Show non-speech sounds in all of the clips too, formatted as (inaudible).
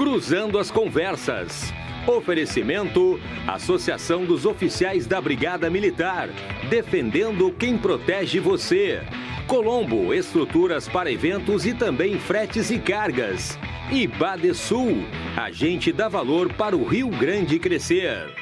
Cruzando as Conversas. Oferecimento: Associação dos Oficiais da Brigada Militar. Defendendo quem protege você. Colombo, estruturas para eventos e também fretes e cargas. E Badesul, agente dá valor para o Rio Grande crescer.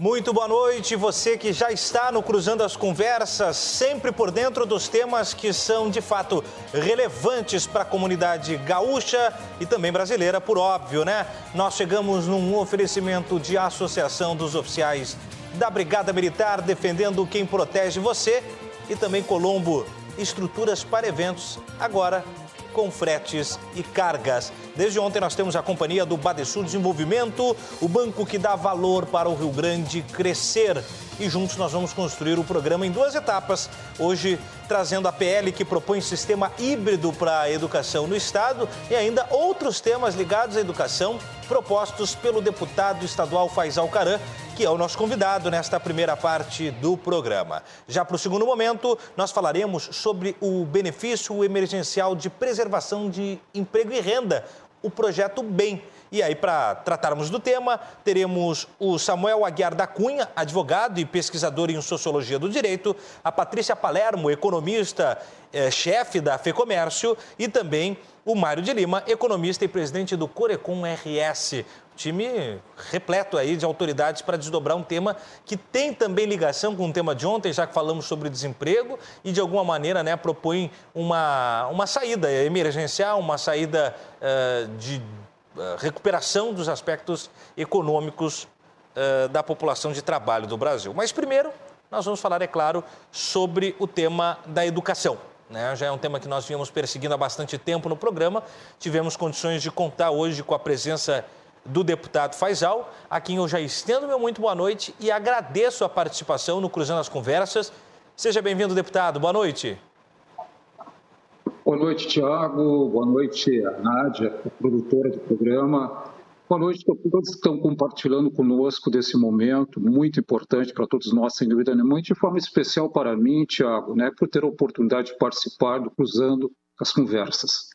Muito boa noite, você que já está no Cruzando as Conversas, sempre por dentro dos temas que são de fato relevantes para a comunidade gaúcha e também brasileira, por óbvio, né? Nós chegamos num oferecimento de Associação dos Oficiais da Brigada Militar, defendendo quem protege você e também Colombo, estruturas para eventos, agora com fretes e cargas. Desde ontem nós temos a companhia do Badesul Desenvolvimento, o banco que dá valor para o Rio Grande crescer. E juntos nós vamos construir o programa em duas etapas. Hoje trazendo a PL que propõe sistema híbrido para a educação no estado e ainda outros temas ligados à educação propostos pelo deputado estadual Faisal Caran, que é o nosso convidado nesta primeira parte do programa. Já para o segundo momento, nós falaremos sobre o benefício emergencial de preservação de emprego e renda, o projeto BEM e aí, para tratarmos do tema, teremos o Samuel Aguiar da Cunha, advogado e pesquisador em sociologia do direito, a Patrícia Palermo, economista, eh, chefe da FEComércio, e também o Mário de Lima, economista e presidente do Corecon RS. Time repleto aí de autoridades para desdobrar um tema que tem também ligação com o tema de ontem, já que falamos sobre desemprego e de alguma maneira né, propõe uma, uma saída emergencial, uma saída uh, de recuperação dos aspectos econômicos uh, da população de trabalho do Brasil. Mas primeiro, nós vamos falar, é claro, sobre o tema da educação. Né? Já é um tema que nós vínhamos perseguindo há bastante tempo no programa. Tivemos condições de contar hoje com a presença do deputado Faisal, a quem eu já estendo meu muito boa noite e agradeço a participação no Cruzando as Conversas. Seja bem-vindo, deputado. Boa noite. Boa noite, Tiago. Boa noite, Nádia, produtora do programa. Boa noite a todos que estão compartilhando conosco desse momento, muito importante para todos nós, sem dúvida nenhuma, de forma especial para mim, Tiago, né, por ter a oportunidade de participar do Cruzando as Conversas.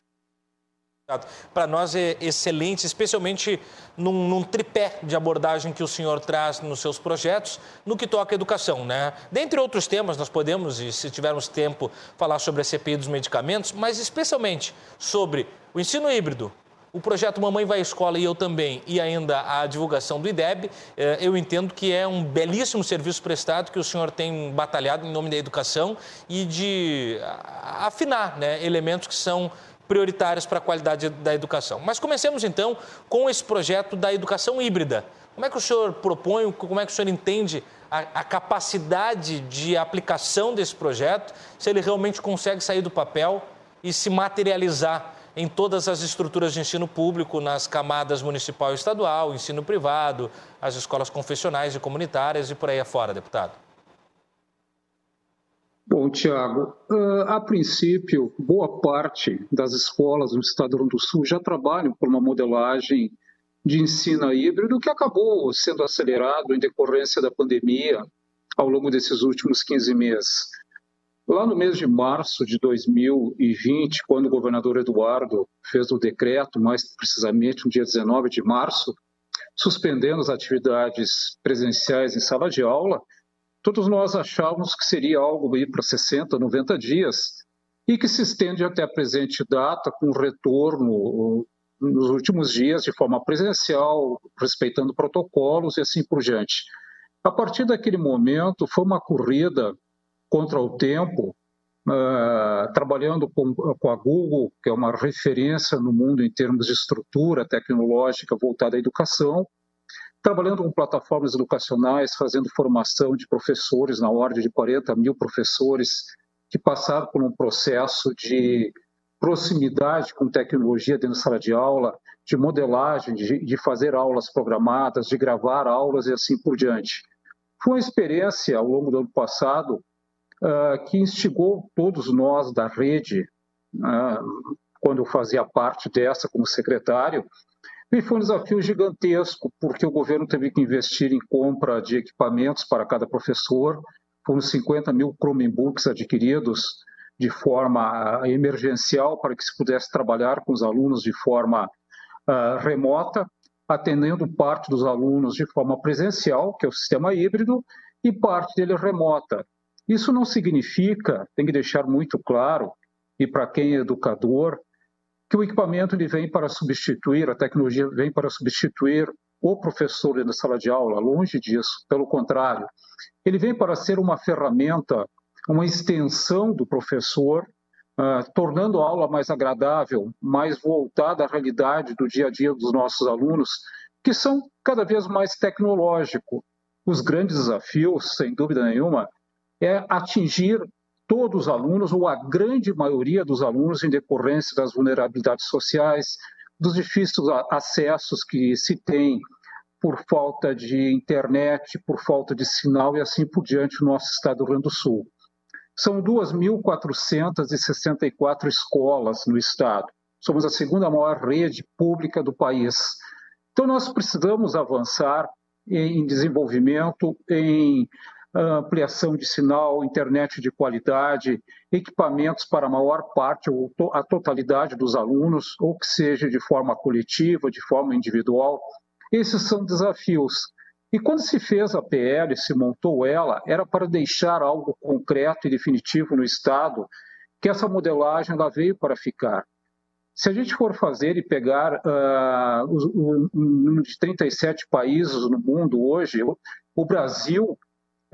Para nós é excelente, especialmente num, num, tripé de abordagem que o senhor traz nos seus projetos, no que toca à educação, né? Dentre outros temas, nós podemos, e se tivermos tempo, falar sobre a CPI dos medicamentos, mas especialmente sobre o ensino híbrido, o projeto Mamãe Vai à Escola e Eu Também, e ainda a divulgação do IDEB, eh, eu entendo que é um belíssimo serviço prestado que o senhor tem batalhado em nome da educação e de afinar né, elementos que são prioritárias para a qualidade da educação. Mas comecemos então com esse projeto da educação híbrida. Como é que o senhor propõe, como é que o senhor entende a, a, capacidade de aplicação desse projeto, se ele realmente consegue sair do papel e se materializar em todas as estruturas de ensino público, nas camadas municipal e estadual, ensino privado, as escolas confessionais e comunitárias e por aí afora, deputado? Bom, Tiago, a princípio, boa parte das escolas no estado do Rio do Sul já trabalham por uma modelagem de ensino híbrido que acabou sendo acelerado em decorrência da pandemia ao longo desses últimos 15 meses. Lá no mês de março de 2020, quando o governador Eduardo fez o decreto, mais precisamente no dia 19 de março, suspendendo as atividades presenciais em sala de aula, Todos nós achávamos que seria algo para 60, 90 dias e que se estende até a presente data, com retorno uh, nos últimos dias de forma presencial, respeitando protocolos e assim por diante. A partir daquele momento, foi uma corrida contra o tempo, uh, trabalhando com, com, a Google, que é uma referência no mundo em termos de estrutura tecnológica voltada à educação, trabalhando com plataformas educacionais, fazendo formação de professores, na ordem de 40 mil professores que passaram por um processo de proximidade com tecnologia dentro da sala de aula, de modelagem, de, de fazer aulas programadas, de gravar aulas e assim por diante. Foi uma experiência ao longo do ano passado uh, que instigou todos nós da rede, uh, quando eu fazia parte dessa como secretário, e foi um desafio gigantesco, porque o governo teve que investir em compra de equipamentos para cada professor, foram 50 mil Chromebooks adquiridos de forma emergencial para que se pudesse trabalhar com os alunos de forma uh, remota, atendendo parte dos alunos de forma presencial, que é o sistema híbrido, e parte dele remota. Isso não significa, tem que deixar muito claro, e para quem é educador, que o equipamento ele vem para substituir, a tecnologia vem para substituir o professor da sala de aula, longe disso, pelo contrário, ele vem para ser uma ferramenta, uma extensão do professor, uh, tornando a aula mais agradável, mais voltada à realidade do dia a dia dos nossos alunos, que são cada vez mais tecnológicos. Os grandes desafios, sem dúvida nenhuma, é atingir todos os alunos, ou a grande maioria dos alunos, em decorrência das vulnerabilidades sociais, dos difíceis acessos que se tem por falta de internet, por falta de sinal e assim por diante no nosso estado do Rio Grande do Sul. São 2.464 escolas no estado. Somos a segunda maior rede pública do país. Então, nós precisamos avançar em desenvolvimento, em ampliação de sinal, internet de qualidade, equipamentos para a maior parte ou a totalidade dos alunos, ou que seja de forma coletiva, de forma individual. Esses são desafios. E quando se fez a PL, se montou ela, era para deixar algo concreto e definitivo no Estado, que essa modelagem ela veio para ficar. Se a gente for fazer e pegar uh, o, número de 37 países no mundo hoje, o Brasil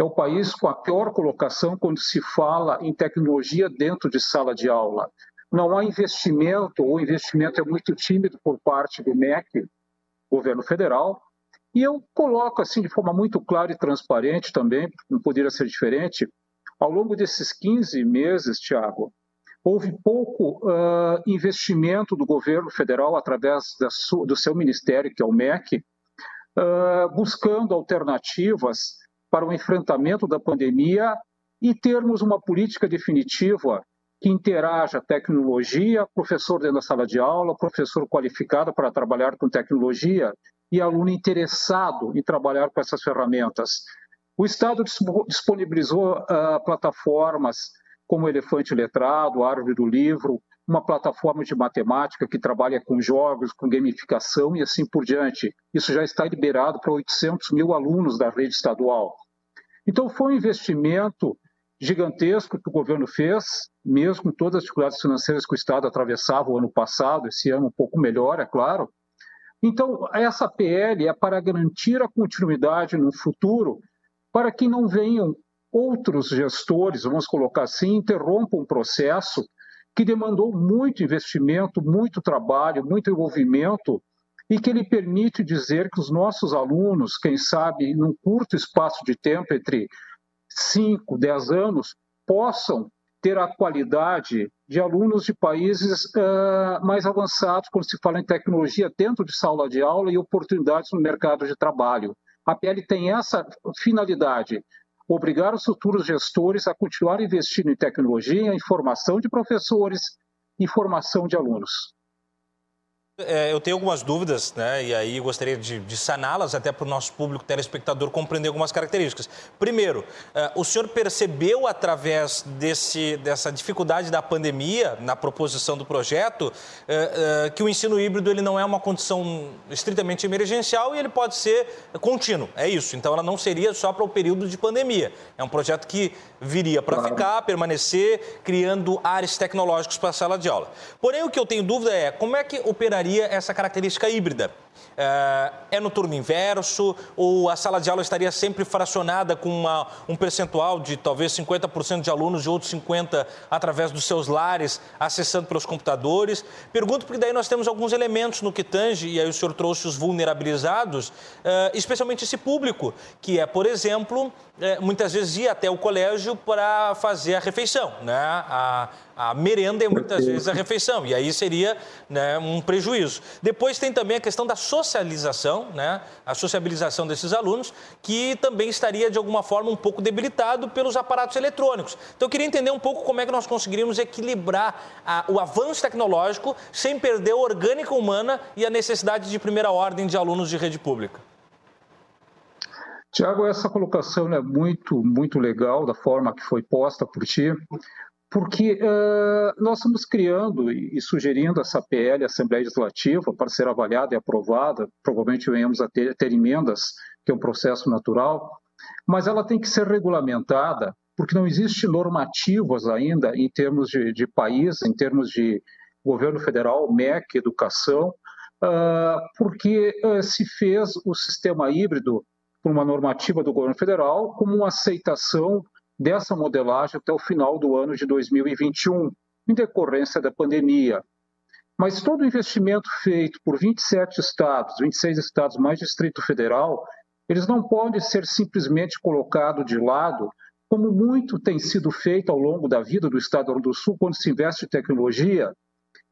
é o país com a pior colocação quando se fala em tecnologia dentro de sala de aula. Não há investimento, ou o investimento é muito tímido por parte do MEC, governo federal, e eu coloco assim de forma muito clara e transparente também, não poderia ser diferente, ao longo desses 15 meses, Tiago, houve pouco uh, investimento do governo federal através do seu ministério, que é o MEC, uh, buscando alternativas para o enfrentamento da pandemia e termos uma política definitiva que interaja tecnologia, professor dentro da sala de aula, professor qualificado para trabalhar com tecnologia e aluno interessado em trabalhar com essas ferramentas. O Estado disponibilizou uh, plataformas como Elefante Letrado, Árvore do Livro, uma plataforma de matemática que trabalha com jogos, com gamificação e assim por diante. Isso já está liberado para 800 mil alunos da rede estadual. Então, foi um investimento gigantesco que o governo fez, mesmo com todas as dificuldades financeiras que o Estado atravessava o ano passado, esse ano um pouco melhor, é claro. Então, essa PL é para garantir a continuidade no futuro, para que não venham outros gestores, vamos colocar assim, interrompam um processo que demandou muito investimento, muito trabalho, muito envolvimento e que ele permite dizer que os nossos alunos, quem sabe, num curto espaço de tempo, entre 5, 10 anos, possam ter a qualidade de alunos de países uh, mais avançados quando se fala em tecnologia dentro de sala de aula e oportunidades no mercado de trabalho. A PL tem essa finalidade, obrigar os futuros gestores a continuar investindo em tecnologia, em formação de professores e formação de alunos. É, eu tenho algumas dúvidas, né? E aí gostaria de, de saná-las até para o nosso público telespectador compreender algumas características. Primeiro, é, o senhor percebeu através desse, dessa dificuldade da pandemia na proposição do projeto é, que o ensino híbrido ele não é uma condição estritamente emergencial e ele pode ser contínuo. É isso. Então, ela não seria só para o período de pandemia. É um projeto que viria para claro. ficar, permanecer, criando áreas tecnológicos para a sala de aula. Porém, o que eu tenho dúvida é como é que operaria essa característica híbrida. É, é no turno inverso ou a sala de aula estaria sempre fracionada com uma, um percentual de talvez 50% de alunos e outros 50% através dos seus lares, acessando pelos computadores? Pergunto porque daí nós temos alguns elementos no que tange, e aí o senhor trouxe os vulnerabilizados, é, especialmente esse público, que é, por exemplo, é, muitas vezes ir até o colégio para fazer a refeição, né? A, a merenda é muitas vezes a refeição, e aí seria né, um prejuízo. Depois tem também a questão da socialização, né, a sociabilização desses alunos, que também estaria de alguma forma um pouco debilitado pelos aparatos eletrônicos. Então eu queria entender um pouco como é que nós conseguiríamos equilibrar a, o avanço tecnológico sem perder a orgânica humana e a necessidade de primeira ordem de alunos de rede pública. Tiago, essa colocação é muito, muito legal da forma que foi posta por ti porque uh, nós estamos criando e, sugerindo essa PL, Assembleia Legislativa, para ser avaliada e aprovada, provavelmente venhamos a ter, ter emendas, que é um processo natural, mas ela tem que ser regulamentada, porque não existe normativas ainda em termos de, de país, em termos de governo federal, MEC, educação, uh, porque uh, se fez o sistema híbrido por uma normativa do governo federal como uma aceitação dessa modelagem até o final do ano de 2021, em decorrência da pandemia. Mas todo o investimento feito por 27 estados, 26 estados mais Distrito Federal, eles não podem ser simplesmente colocados de lado, como muito tem sido feito ao longo da vida do Estado do Sul quando se investe em tecnologia,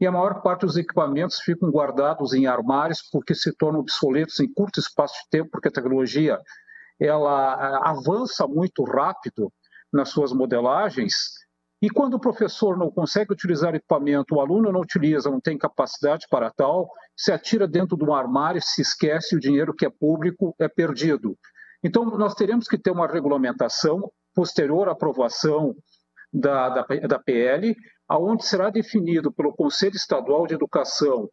e a maior parte dos equipamentos ficam guardados em armários porque se tornam obsoletos em curto espaço de tempo, porque a tecnologia ela eh, avança muito rápido nas suas modelagens. E quando o professor não consegue utilizar equipamento, o aluno não utiliza, não tem capacidade para tal, se atira dentro de um armário, se esquece, o dinheiro que é público é perdido. Então, nós teremos que ter uma regulamentação posterior à aprovação da, da, da PL, aonde será definido pelo Conselho Estadual de Educação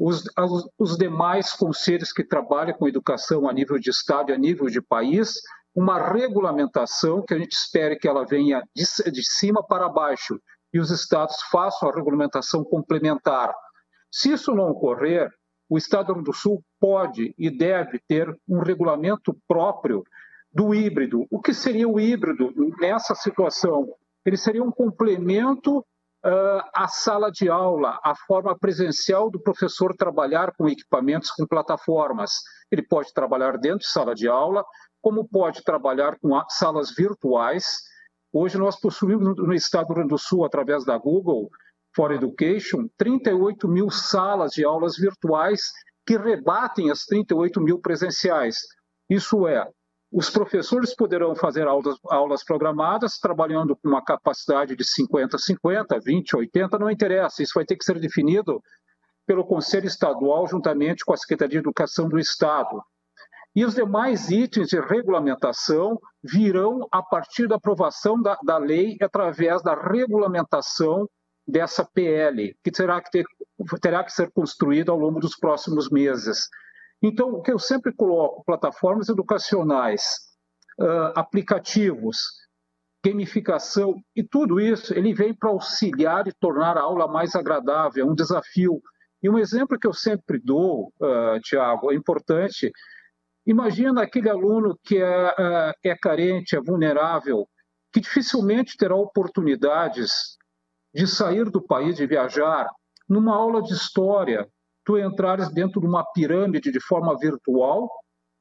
os, os demais conselhos que trabalham com educação a nível de Estado e a nível de país, uma regulamentação que a gente espere que ela venha de, cima para baixo e os estados façam a regulamentação complementar. Se isso não ocorrer, o Estado do Sul pode e deve ter um regulamento próprio do híbrido. O que seria o híbrido nessa situação? Ele seria um complemento uh, à sala de aula, à forma presencial do professor trabalhar com equipamentos, com plataformas. Ele pode trabalhar dentro de sala de aula, como pode trabalhar com salas virtuais. Hoje nós possuímos no estado do Rio Grande do Sul, através da Google for Education, 38 mil salas de aulas virtuais que rebatem as 38 mil presenciais. Isso é, os professores poderão fazer aulas, aulas programadas, trabalhando com uma capacidade de 50, 50, 20, 80, não interessa. Isso vai ter que ser definido pelo Conselho Estadual, juntamente com a Secretaria de Educação do Estado. E os demais itens de regulamentação virão a partir da aprovação da, da lei através da regulamentação dessa PL, que terá que, ter, terá que ser construída ao longo dos próximos meses. Então, o que eu sempre coloco, plataformas educacionais, aplicativos, gamificação e tudo isso, ele vem para auxiliar e tornar a aula mais agradável, é um desafio. E um exemplo que eu sempre dou, uh, Tiago, é importante, Imagina aquele aluno que é, é, é carente, é vulnerável, que dificilmente terá oportunidades de sair do país, de viajar. Numa aula de história, tu entrares dentro de uma pirâmide de forma virtual,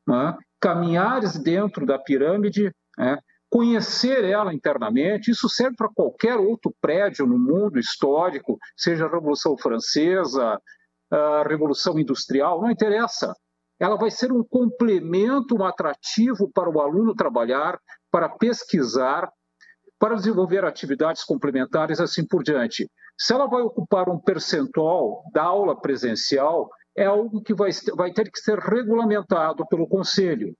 né? caminhares dentro da pirâmide, né? conhecer ela internamente, isso serve para qualquer outro prédio no mundo histórico, seja a Revolução Francesa, a Revolução Industrial, não interessa ela vai ser um complemento, um atrativo para o aluno trabalhar, para pesquisar, para desenvolver atividades complementares, assim por diante. Se ela vai ocupar um percentual da aula presencial, é algo que vai, vai ter que ser regulamentado pelo Conselho.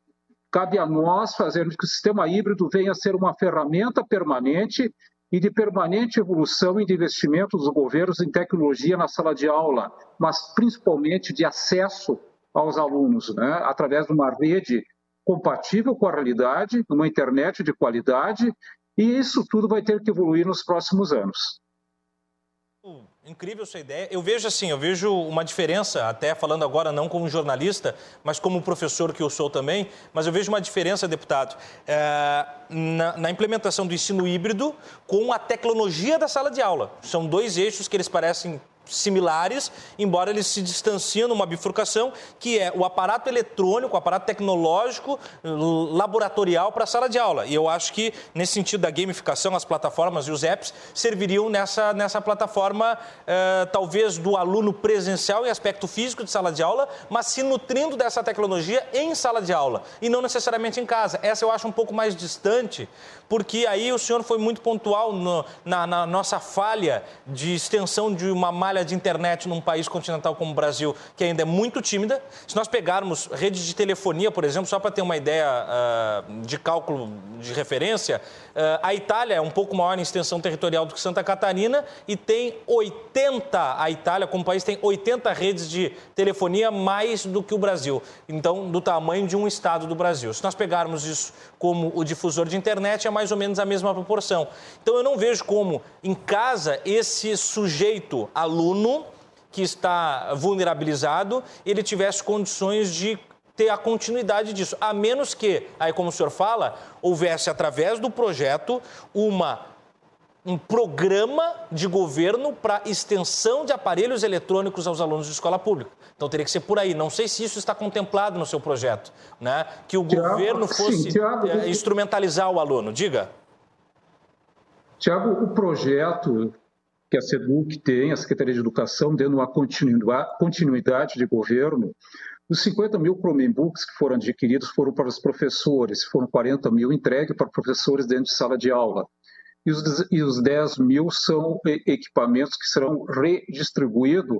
Cabe a nós fazermos que o sistema híbrido venha a ser uma ferramenta permanente e de permanente evolução e de investimento dos governos em tecnologia na sala de aula, mas principalmente de acesso aos alunos, né, através de uma rede compatível com a realidade, uma internet de qualidade, e isso tudo vai ter que evoluir nos próximos anos. Incrível sua ideia. Eu vejo assim, eu vejo uma diferença, até falando agora não como jornalista, mas como professor que eu sou também, mas eu vejo uma diferença, deputado, é, na, na, implementação do ensino híbrido com a tecnologia da sala de aula. São dois eixos que eles parecem similares, embora eles se distanciem numa bifurcação, que é o aparato eletrônico, o aparato tecnológico, laboratorial para a sala de aula. E eu acho que, nesse sentido da gamificação, as plataformas e os apps serviriam nessa, nessa plataforma, eh, talvez do aluno presencial em aspecto físico de sala de aula, mas se nutrindo dessa tecnologia em sala de aula e não necessariamente em casa. Essa eu acho um pouco mais distante, porque aí o senhor foi muito pontual no, na, na nossa falha de extensão de uma malha falha de internet num país continental como o Brasil, que ainda é muito tímida. Se nós pegarmos rede de telefonia, por exemplo, só para ter uma ideia uh, de cálculo de referência, uh, a Itália é um pouco maior em extensão territorial do que Santa Catarina e tem 80, a Itália como país tem 80 redes de telefonia mais do que o Brasil. Então, do tamanho de um estado do Brasil. Se nós pegarmos isso como o difusor de internet, é mais ou menos a mesma proporção. Então, eu não vejo como, em casa, esse sujeito aluno que está vulnerabilizado, ele tivesse condições de ter a continuidade disso, a menos que, aí como o senhor fala, houvesse através do projeto uma um programa de governo para extensão de aparelhos eletrônicos aos alunos de escola pública. Então teria que ser por aí. Não sei se isso está contemplado no seu projeto, né? Que o Tiago, governo fosse sim, Tiago, eh, instrumentalizar o aluno. Diga. Tiago, o projeto que a SEDUC tem, a Secretaria de Educação, dando uma continuidade de governo, os 50 mil Chromebooks que foram adquiridos foram para os professores, foram 40 mil entregues para professores dentro de sala de aula. E os, e os 10 mil são equipamentos que serão redistribuídos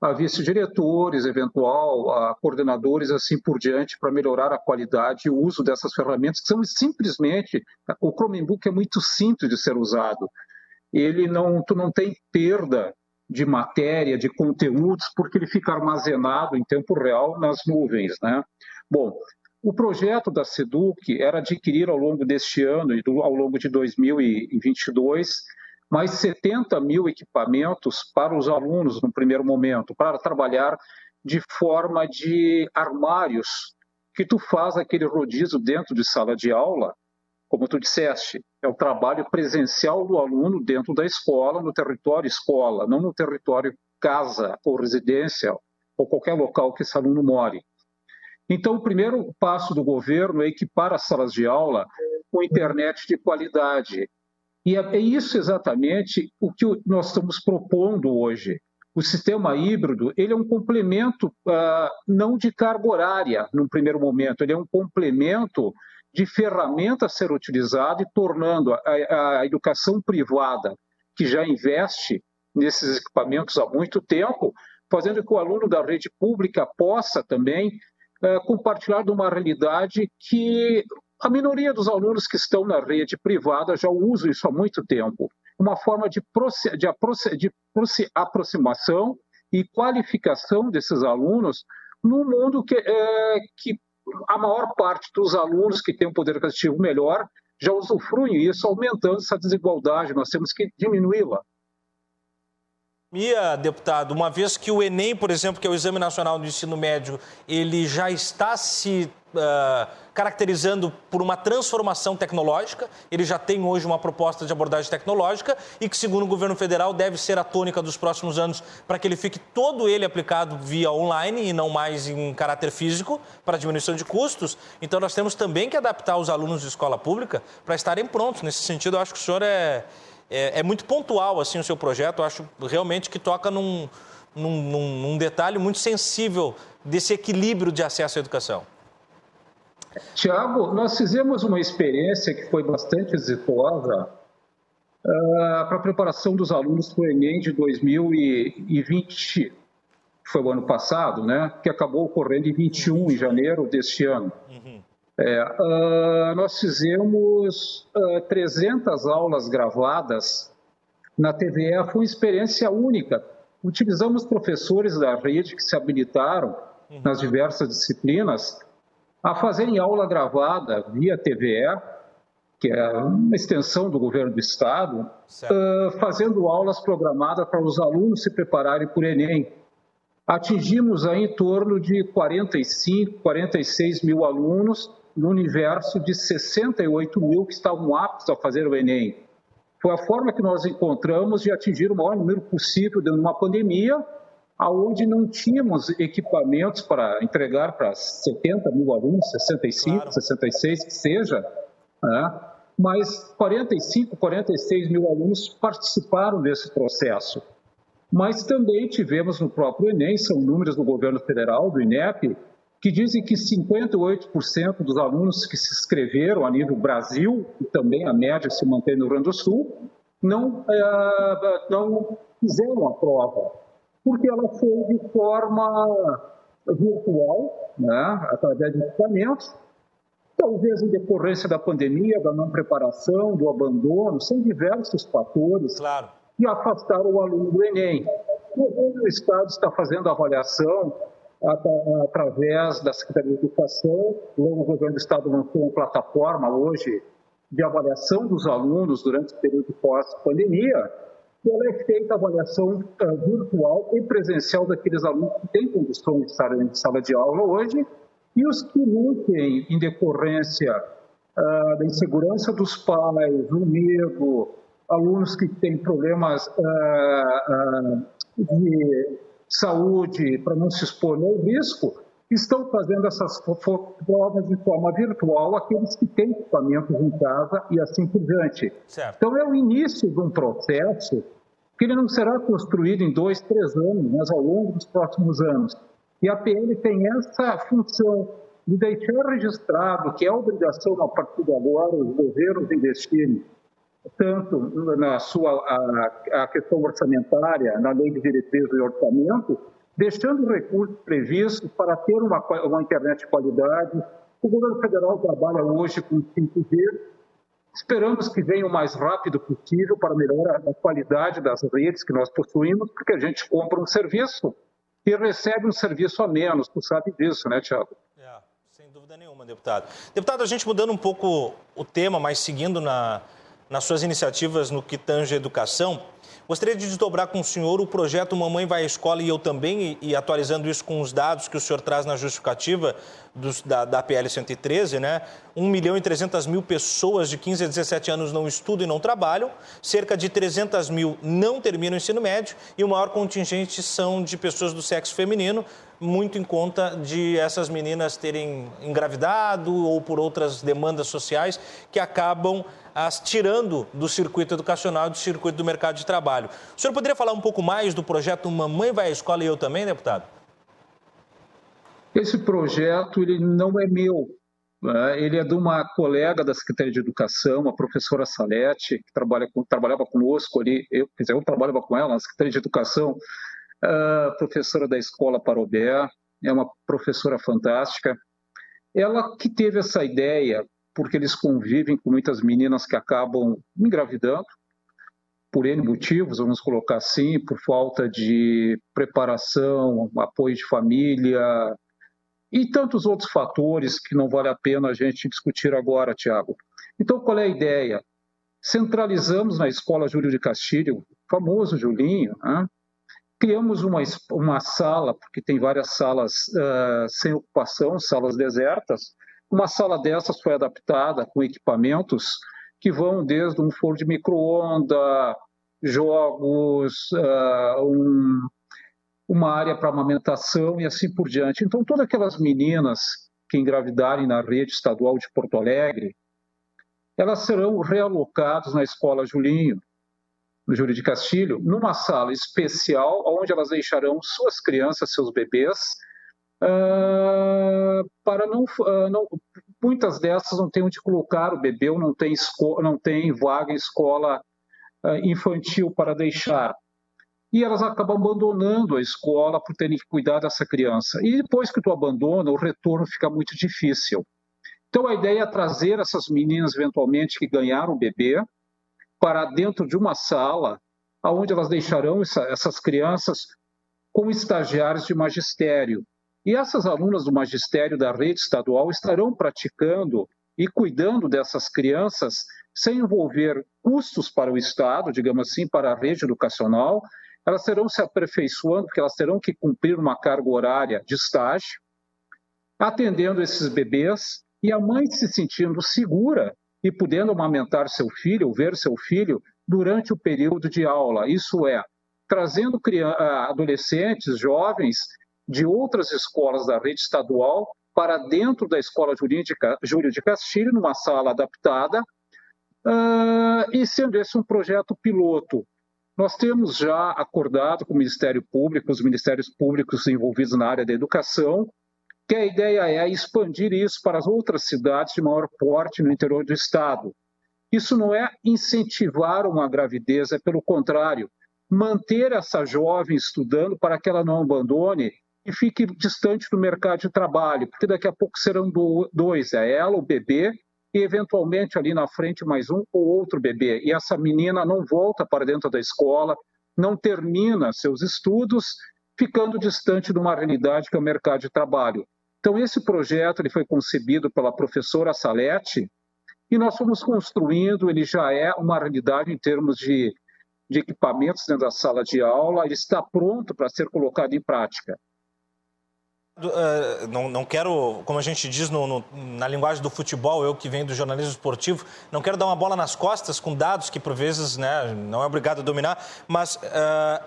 a vice-diretores, eventual, a coordenadores, assim por diante, para melhorar a qualidade e o uso dessas ferramentas, que são simplesmente, o Chromebook é muito simples de ser usado. Ele não, tu não tem perda de matéria, de conteúdos, porque ele fica armazenado em tempo real nas nuvens, né? Bom, o projeto da SEDUC era adquirir ao longo deste ano e ao longo de 2022 mais 70 mil equipamentos para os alunos no primeiro momento, para trabalhar de forma de armários, que tu faz aquele rodízio dentro de sala de aula, como tu disseste, é o trabalho presencial do aluno dentro da escola, no território escola, não no território casa ou residência ou qualquer local que esse aluno more. Então, o primeiro passo do governo é equipar as salas de aula com internet de qualidade, e é, é isso exatamente o que nós estamos propondo hoje. O sistema híbrido ele é um complemento uh, não de carga horária, num primeiro momento, ele é um complemento de ferramenta a ser utilizada e tornando a, a, educação privada, que já investe nesses equipamentos há muito tempo, fazendo com que o aluno da rede pública possa também uh, compartilhar de uma realidade que a minoria dos alunos que estão na rede privada já usam isso há muito tempo. Uma forma de, de, de aproximação e qualificação desses alunos num mundo que, é, que a maior parte dos alunos que têm um poder aquisitivo melhor já usufruem isso, aumentando essa desigualdade. Nós temos que diminuí-la. Mia, deputado, uma vez que o Enem, por exemplo, que é o Exame Nacional do Ensino Médio, ele já está se uh, caracterizando por uma transformação tecnológica. Ele já tem hoje uma proposta de abordagem tecnológica e que, segundo o governo federal, deve ser a tônica dos próximos anos para que ele fique todo ele aplicado via online e não mais em caráter físico para diminuição de custos. Então, nós temos também que adaptar os alunos de escola pública para estarem prontos. Nesse sentido, eu acho que o senhor é, é, é muito pontual assim o seu projeto. Eu acho realmente que toca num, num, num detalhe muito sensível desse equilíbrio de acesso à educação. Tiago, nós fizemos uma experiência que foi bastante exitosa uh, para a preparação dos alunos para o Enem de 2020, que foi o ano passado, né? que acabou ocorrendo em 21, em janeiro deste ano. Uhum. É, uh, nós fizemos uh, 300 aulas gravadas na TVE, foi uma experiência única. Utilizamos professores da rede que se habilitaram uhum. nas diversas disciplinas a fazerem aula gravada via TVE, que é uma extensão do governo do Estado, uh, fazendo aulas programadas para os alunos se prepararem para o Enem. Atingimos aí em torno de 45, 46 mil alunos no universo de 68 mil que estavam aptos a fazer o Enem. Foi a forma que nós encontramos de atingir o maior número possível dentro de uma pandemia, aonde não tínhamos equipamentos para entregar para 70 mil alunos, 65, claro. 66, que seja, né? mas 45, 46 mil alunos participaram desse processo. Mas também tivemos no próprio Enem, são números do governo federal, do INEP, que dizem que 58% dos alunos que se inscreveram a nível Brasil, e também a média se mantém no Rio Grande do Sul, não, é, não fizeram a prova porque ela foi de forma virtual, né, através de equipamentos, talvez em decorrência da pandemia, da não preparação, do abandono, são diversos fatores claro. que afastaram o aluno do Enem. O Estado está fazendo avaliação através da Secretaria de Educação, o governo do Estado lançou uma plataforma hoje de avaliação dos alunos durante o período pós-pandemia, ela é feita a avaliação uh, virtual e presencial daqueles alunos que têm condições de estar em sala de aula hoje e os que não têm, em decorrência uh, da insegurança dos pais, do medo, alunos que têm problemas uh, de saúde para não se expor ao risco, estão fazendo essas provas de forma virtual, aqueles que têm equipamentos em casa e assim por diante. Certo. Então, é o início de um processo que ele não será construído em dois, três anos, mas ao longo dos próximos anos. E a PL tem essa função de deixar registrado que é obrigação, a partir de agora, os governos investirem tanto na sua a, a questão orçamentária, na lei de diretrizes e orçamento, deixando recursos previstos para ter uma, uma internet de qualidade. O governo federal trabalha hoje com 5G. Esperamos que venha o mais rápido possível para melhorar a qualidade das redes que nós possuímos, porque a gente compra um serviço e recebe um serviço a menos. Tu sabe disso, né, Tiago? É, sem dúvida nenhuma, deputado. Deputado, a gente mudando um pouco o tema, mas seguindo na, nas suas iniciativas no que tange educação, Gostaria de desdobrar com o senhor o projeto Mamãe Vai à Escola e eu também, e, e atualizando isso com os dados que o senhor traz na justificativa dos, da, da PL 113, né? 1 milhão e 300 mil pessoas de 15 a 17 anos não estudam e não trabalham, cerca de 300 mil não terminam o ensino médio e o maior contingente são de pessoas do sexo feminino, muito em conta de essas meninas terem engravidado ou por outras demandas sociais que acabam as tirando do circuito educacional, do circuito do mercado de trabalho. O senhor poderia falar um pouco mais do projeto Mamãe Vai à Escola e Eu Também, deputado? Esse projeto ele não é meu, né? ele é de uma colega da Secretaria de Educação, a professora Salete, que trabalha com, trabalhava conosco ali, eu, quer dizer, eu trabalhava com ela na Secretaria de Educação, professora da Escola Parobé, é uma professora fantástica. Ela que teve essa ideia porque eles convivem com muitas meninas que acabam engravidando, por N motivos, vamos colocar assim, por falta de preparação, apoio de família e tantos outros fatores que não vale a pena a gente discutir agora, Tiago. Então, qual é a ideia? Centralizamos na Escola Júlio de Castilho, famoso Julinho, né? criamos uma, uma sala, porque tem várias salas uh, sem ocupação, salas desertas, uma sala dessas foi adaptada com equipamentos que vão desde um forno de micro-ondas, jogos, uh, um, uma área para amamentação e assim por diante. Então, todas aquelas meninas que engravidarem na rede estadual de Porto Alegre, elas serão realocadas na Escola Julinho, no Júlio de Castilho, numa sala especial, onde elas deixarão suas crianças, seus bebês, uh, para não, uh, não, muitas dessas não têm onde colocar o bebê, ou não tem, não tem vaga em escola uh, infantil para deixar. E elas acabam abandonando a escola por terem que cuidar dessa criança. E depois que tu abandona, o retorno fica muito difícil. Então a ideia é trazer essas meninas eventualmente que ganharam o bebê para dentro de uma sala, onde elas deixarão essa, essas crianças como estagiários de magistério, e essas alunas do magistério da rede estadual estarão praticando e cuidando dessas crianças sem envolver custos para o Estado, digamos assim, para a rede educacional. Elas serão se aperfeiçoando, porque elas terão que cumprir uma carga horária de estágio, atendendo esses bebês e a mãe se sentindo segura e podendo amamentar seu filho, ou ver seu filho durante o período de aula. Isso é, trazendo adolescentes, jovens de outras escolas da rede estadual para dentro da Escola Júlio de Castilho, numa sala adaptada, uh, e sendo esse um projeto piloto. Nós temos já acordado com o Ministério Público, os Ministérios Públicos envolvidos na área da educação, que a ideia é expandir isso para as outras cidades de maior porte no interior do Estado. Isso não é incentivar uma gravidez, é pelo contrário, manter essa jovem estudando para que ela não abandone e fique distante do mercado de trabalho, porque daqui a pouco serão dois, é ela, o bebê, e eventualmente ali na frente mais um ou outro bebê. E essa menina não volta para dentro da escola, não termina seus estudos, ficando distante de uma realidade que é o mercado de trabalho. Então esse projeto ele foi concebido pela professora Salete e nós fomos construindo, ele já é uma realidade em termos de, de equipamentos dentro da sala de aula, ele está pronto para ser colocado em prática. Uh, não, não quero, como a gente diz no, no, na linguagem do futebol, eu que venho do jornalismo esportivo, não quero dar uma bola nas costas com dados que por vezes né, não é obrigado a dominar, mas uh,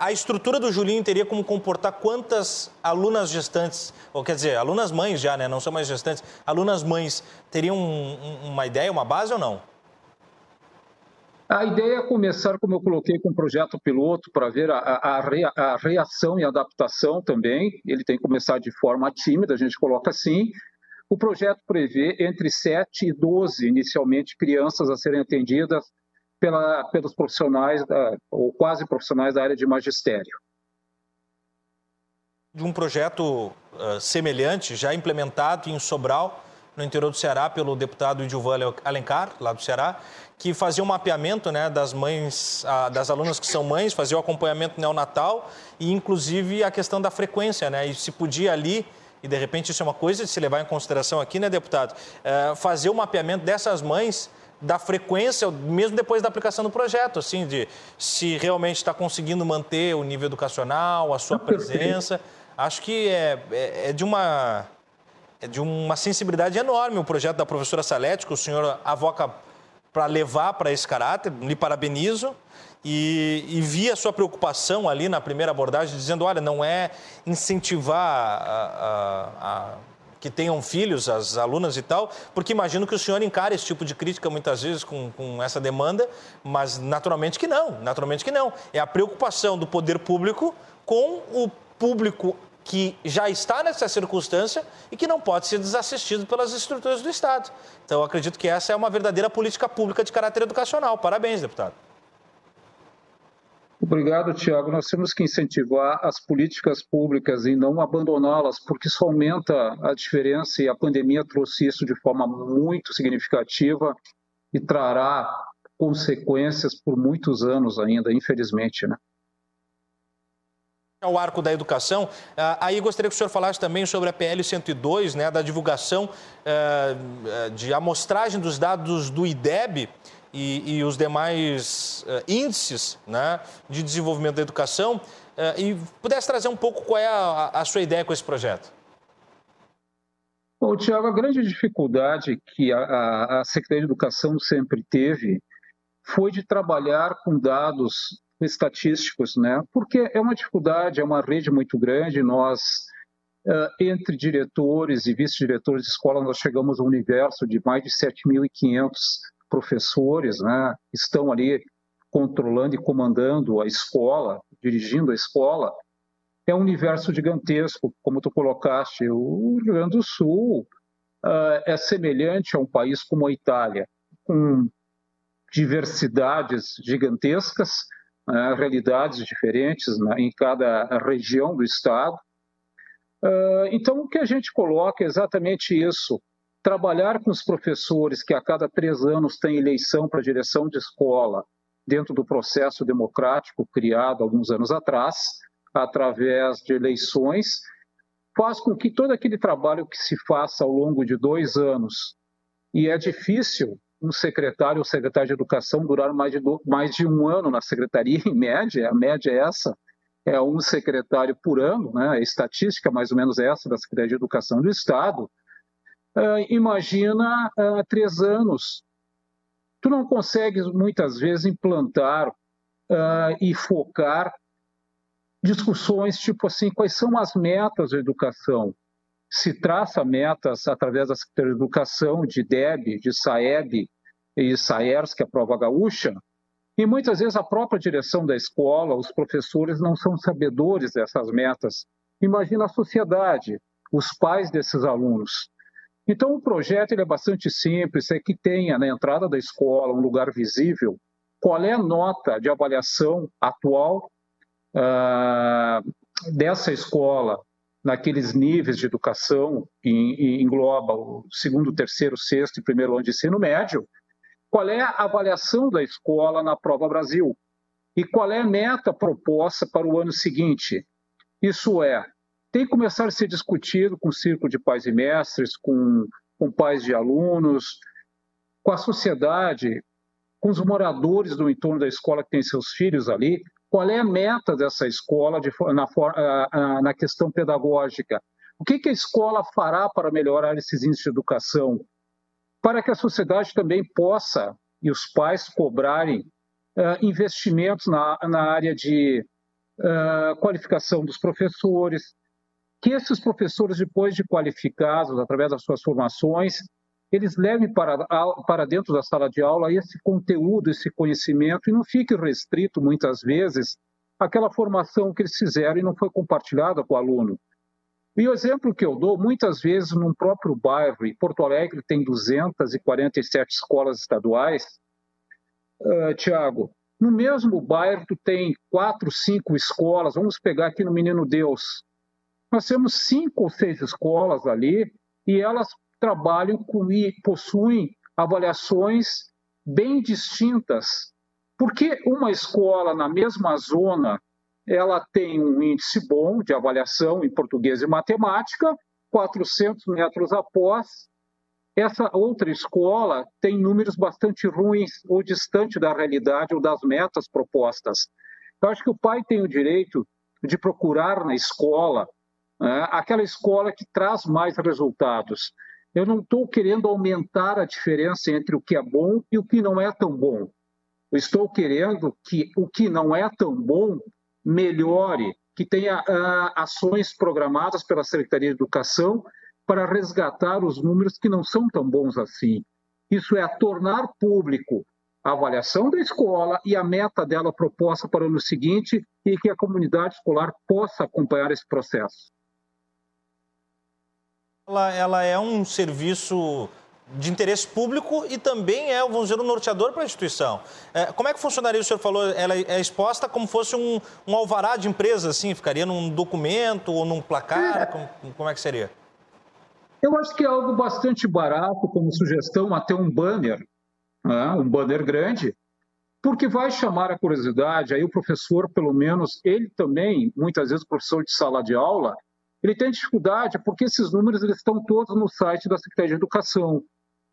a estrutura do Julinho teria como comportar quantas alunas gestantes, ou quer dizer, alunas mães já, né, não são mais gestantes, alunas mães, teriam um, um, uma ideia, uma base ou não? A ideia é começar, como eu coloquei, com um projeto piloto para ver a, a, a, reação e adaptação também. Ele tem que começar de forma tímida, a gente coloca assim. O projeto prevê entre 7 e 12, inicialmente, crianças a serem atendidas pela, pelos profissionais, ou quase profissionais da área de magistério. De um projeto uh, semelhante, já implementado em Sobral, no interior do Ceará, pelo deputado Edilvan Alencar, lá do Ceará, que fazia um mapeamento né, das mães, das alunas que são mães, fazia o acompanhamento neonatal e, inclusive, a questão da frequência, né? E se podia ali, e de repente isso é uma coisa de se levar em consideração aqui, né, deputado? É, fazer o mapeamento dessas mães da frequência, mesmo depois da aplicação do projeto, assim, de se realmente está conseguindo manter o nível educacional, a sua presença. Acho que é, é, é de uma é de uma sensibilidade enorme o projeto da professora Salete, que o senhor avoca para levar para esse caráter, lhe parabenizo. E, e, vi a sua preocupação ali na primeira abordagem, dizendo: olha, não é incentivar a, a, a, que tenham filhos, as alunas e tal, porque imagino que o senhor encara esse tipo de crítica muitas vezes com, com essa demanda, mas naturalmente que não, naturalmente que não. É a preocupação do poder público com o público que já está nessa circunstância e que não pode ser desassistido pelas estruturas do Estado. Então, acredito que essa é uma verdadeira política pública de caráter educacional. Parabéns, deputado. Obrigado, Tiago. Nós temos que incentivar as políticas públicas e não abandoná-las, porque isso aumenta a diferença e a pandemia trouxe isso de forma muito significativa e trará consequências por muitos anos ainda, infelizmente, né? Ao arco da educação. Ah, aí gostaria que o senhor falasse também sobre a PL 102, né, da divulgação eh, eh, de amostragem dos dados do IDEB e, e os demais eh, índices né, de desenvolvimento da educação. e pudesse trazer um pouco qual é a, a sua ideia com esse projeto. Bom, Tiago, a grande dificuldade que a, a Secretaria de Educação sempre teve foi de trabalhar com dados estatísticos, né? Porque é uma dificuldade, é uma rede muito grande. Nós, uh, entre diretores e vice-diretores de escola, nós chegamos a um universo de mais de 7.500 professores, né? Estão ali controlando e comandando a escola, dirigindo a escola. É um universo gigantesco, como tu colocaste. O Rio Grande do Sul uh, é semelhante a um país como a Itália, com diversidades gigantescas, né, realidades diferentes né, em cada região do Estado. Uh, então, o que a gente coloca é exatamente isso: trabalhar com os professores que a cada três anos têm eleição para direção de escola, dentro do processo democrático criado alguns anos atrás, através de eleições, faz com que todo aquele trabalho que se faça ao longo de dois anos, e é difícil um secretário ou secretária de educação durar mais de, mais de um ano na secretaria, (laughs) em média, a média é essa, é um secretário por ano, né? a estatística mais ou menos essa da Secretaria de Educação do Estado, uh, imagina uh, três anos. Tu não consegues muitas vezes implantar uh, e focar discussões tipo assim, quais são as metas da educação? Se traça metas através da Secretaria de Educação, de DEB, de SAEB e SAERS, que é a prova gaúcha, e muitas vezes a própria direção da escola, os professores não são sabedores dessas metas. Imagina a sociedade, os pais desses alunos. Então, o projeto ele é bastante simples, é que tenha na entrada da escola um lugar visível qual é a nota de avaliação atual uh, dessa escola naqueles níveis de educação que engloba o segundo, terceiro, sexto e primeiro ano de ensino médio, qual é a avaliação da escola na Prova Brasil e qual é a meta proposta para o ano seguinte. Isso é, tem que começar a ser discutido com o círculo de pais e mestres, com, com pais de alunos, com a sociedade, com os moradores do entorno da escola que têm seus filhos ali, qual é a meta dessa escola de, na, na, questão pedagógica? O que, que a escola fará para melhorar esses índices de educação? Para que a sociedade também possa, e os pais, cobrarem uh, investimentos na, na área de uh, qualificação dos professores, que esses professores, depois de qualificados, através das suas formações, eles levem para, para dentro da sala de aula esse conteúdo, esse conhecimento, e não fique restrito, muitas vezes, àquela formação que eles fizeram e não foi compartilhada com o aluno. E o exemplo que eu dou, muitas vezes, num próprio bairro, e Porto Alegre tem 247 escolas estaduais, uh, Tiago, no mesmo bairro tu tem quatro, cinco escolas, vamos pegar aqui no Menino Deus, nós temos cinco ou seis escolas ali, e elas trabalham com, e possuem avaliações bem distintas. Porque uma escola na mesma zona ela tem um índice bom de avaliação em português e matemática, 400 metros após, essa outra escola tem números bastante ruins ou distante da realidade ou das metas propostas. Eu acho que o pai tem o direito de procurar na escola né, aquela escola que traz mais resultados. Eu não estou querendo aumentar a diferença entre o que é bom e o que não é tão bom. Eu estou querendo que o que não é tão bom melhore, que tenha uh, ações programadas pela Secretaria de Educação para resgatar os números que não são tão bons assim. Isso é tornar público a avaliação da escola e a meta dela proposta para o ano seguinte e que a comunidade escolar possa acompanhar esse processo ela, ela é um serviço de interesse público e também é, vamos dizer, um norteador para a instituição. É, como é que funcionaria, o senhor falou, ela é exposta como fosse um, um alvará de empresa, assim, ficaria num documento ou num placar, é. como, como é que seria? Eu acho que é algo bastante barato como sugestão, até um banner, né? um banner grande, porque vai chamar a curiosidade, aí o professor, pelo menos, ele também, muitas vezes professor de sala de aula, ele tem dificuldade porque esses números eles estão todos no site da Secretaria de Educação,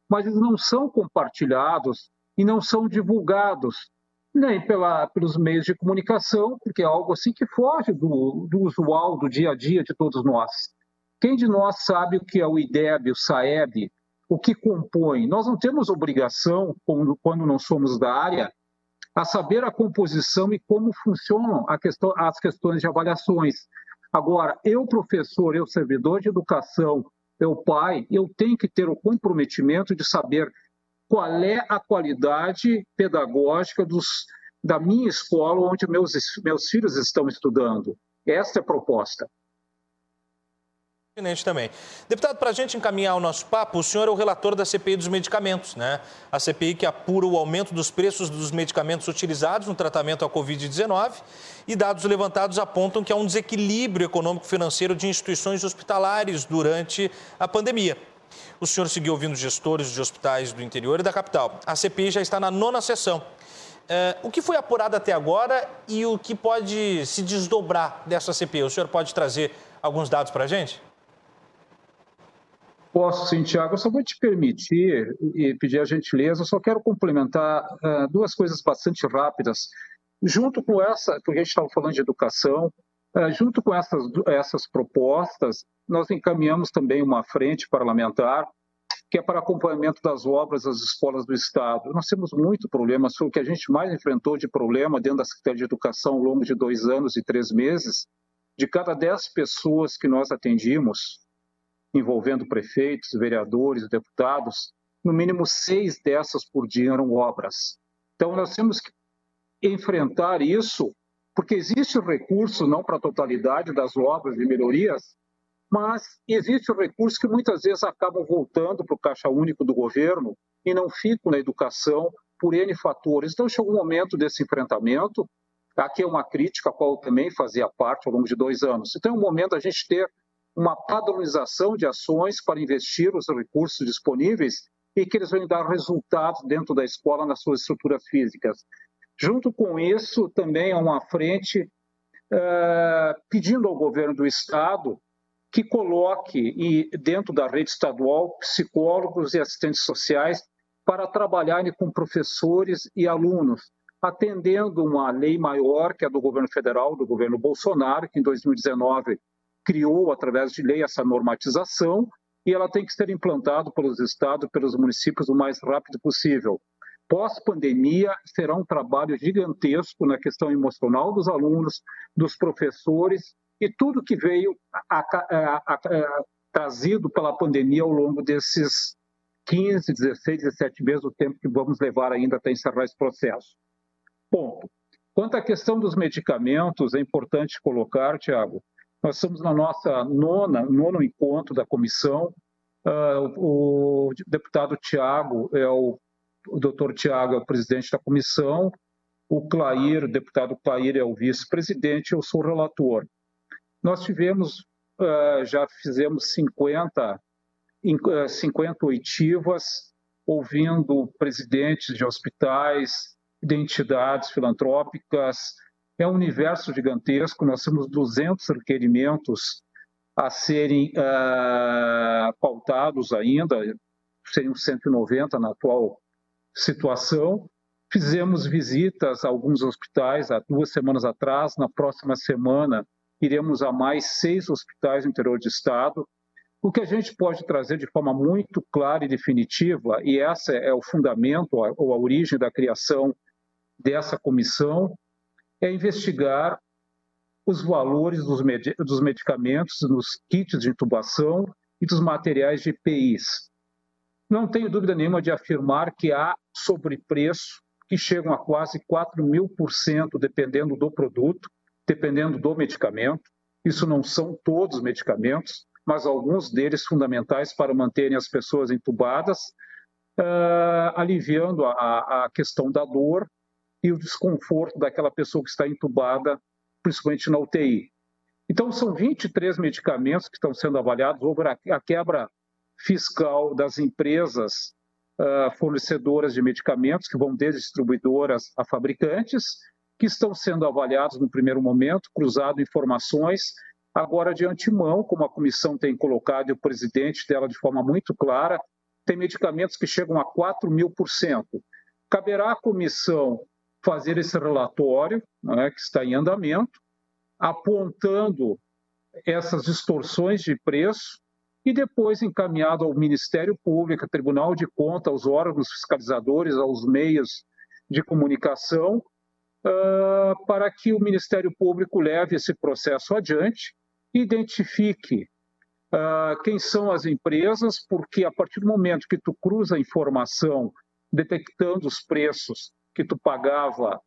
mas eles não são compartilhados e não são divulgados nem pela, pelos meios de comunicação, porque é algo assim que foge do, do usual, do dia a dia de todos nós. Quem de nós sabe o que é o IDEB, o SAEB, o que compõe? Nós não temos obrigação, quando não somos da área, a saber a composição e como funcionam questão, as questões de avaliações. Agora, eu, professor, eu, servidor de educação, eu, pai, eu tenho que ter o comprometimento de saber qual é a qualidade pedagógica dos, da minha escola onde meus, meus filhos estão estudando. Esta é a proposta também. Deputado, para a gente encaminhar o nosso papo, o senhor é o relator da CPI dos medicamentos, né? A CPI que apura o aumento dos preços dos medicamentos utilizados no tratamento à Covid-19 e dados levantados apontam que há um desequilíbrio econômico-financeiro de instituições hospitalares durante a pandemia. O senhor seguiu ouvindo gestores de hospitais do interior e da capital. A CPI já está na nona sessão. É, o que foi apurado até agora e o que pode se desdobrar dessa CPI? O senhor pode trazer alguns dados para a gente? Posso sim, Tiago. Eu só vou te permitir e pedir a gentileza, eu só quero complementar uh, duas coisas bastante rápidas. Junto com essa, porque a gente estava falando de educação, uh, junto com essas, essas propostas, nós encaminhamos também uma frente parlamentar que é para acompanhamento das obras das escolas do Estado. Nós temos muito problema, foi o que a gente mais enfrentou de problema dentro da Secretaria de Educação ao longo de dois anos e três meses. De cada dez pessoas que nós atendimos, envolvendo prefeitos, vereadores, deputados, no mínimo seis dessas por dia eram obras. Então, nós temos que enfrentar isso, porque existe o recurso, não para a totalidade das obras de melhorias, mas existe o recurso que muitas vezes acaba voltando para o caixa único do governo e não ficam na educação por N fatores. Então, chegou um momento desse enfrentamento. Aqui é uma crítica, a qual eu também fazia parte ao longo de dois anos. Então, é um momento a gente ter uma padronização de ações para investir os recursos disponíveis e que eles vão dar resultados dentro da escola nas suas estruturas físicas. Junto com isso, também há uma frente uh, pedindo ao governo do Estado que coloque dentro da rede estadual psicólogos e assistentes sociais para trabalharem com professores e alunos, atendendo uma lei maior que é do governo federal, do governo Bolsonaro, que em 2019 criou, através de lei, essa normatização, e ela tem que ser implantada pelos estados, pelos municípios o mais rápido possível. Pós-pandemia, será um trabalho gigantesco na questão emocional dos alunos, dos professores e tudo que veio a, a, a, trazido pela pandemia ao longo desses 15, 16, 17 meses, o tempo que vamos levar ainda até encerrar esse processo. Ponto. Quanto à questão dos medicamentos, é importante colocar, Tiago, nós estamos na nossa nona, nono encontro da comissão. Uh, o, o, deputado Tiago é o, o doutor Tiago é o presidente da comissão, o Clair, o deputado Clair é o vice-presidente, eu sou o relator. Nós tivemos, uh, já fizemos 50, 50 oitivas, ouvindo presidentes de hospitais, de entidades filantrópicas, é um universo gigantesco, nós temos 200 requerimentos a serem uh, pautados ainda, seriam 190 na atual situação. Fizemos visitas a alguns hospitais há duas semanas atrás, na próxima semana iremos a mais seis hospitais no interior do estado. O que a gente pode trazer de forma muito clara e definitiva, e essa é o fundamento ou a origem da criação dessa comissão, é investigar os valores dos, med dos medicamentos nos kits de intubação e dos materiais de EPIs. Não tenho dúvida nenhuma de afirmar que há sobrepreço que chegam a quase 4 mil por cento, dependendo do produto, dependendo do medicamento. Isso não são todos os medicamentos, mas alguns deles fundamentais para manterem as pessoas entubadas, uh, aliviando a, a questão da dor e o desconforto daquela pessoa que está entubada, principalmente na UTI. Então, são 23 medicamentos que estão sendo avaliados. Houve a quebra fiscal das empresas uh, fornecedoras de medicamentos, que vão desde distribuidoras a fabricantes, que estão sendo avaliados no primeiro momento, cruzado informações. Agora, de antemão, como a comissão tem colocado e o presidente dela de forma muito clara, tem medicamentos que chegam a 4 mil por cento. Caberá à comissão fazer esse relatório, né, que está em andamento, apontando essas distorções de preço e depois encaminhado ao Ministério Público, Tribunal de Contas, aos órgãos fiscalizadores, aos meios de comunicação, uh, para que o Ministério Público leve esse processo adiante, identifique uh, quem são as empresas, porque a partir do momento que tu cruza a informação detectando os preços que tu pagava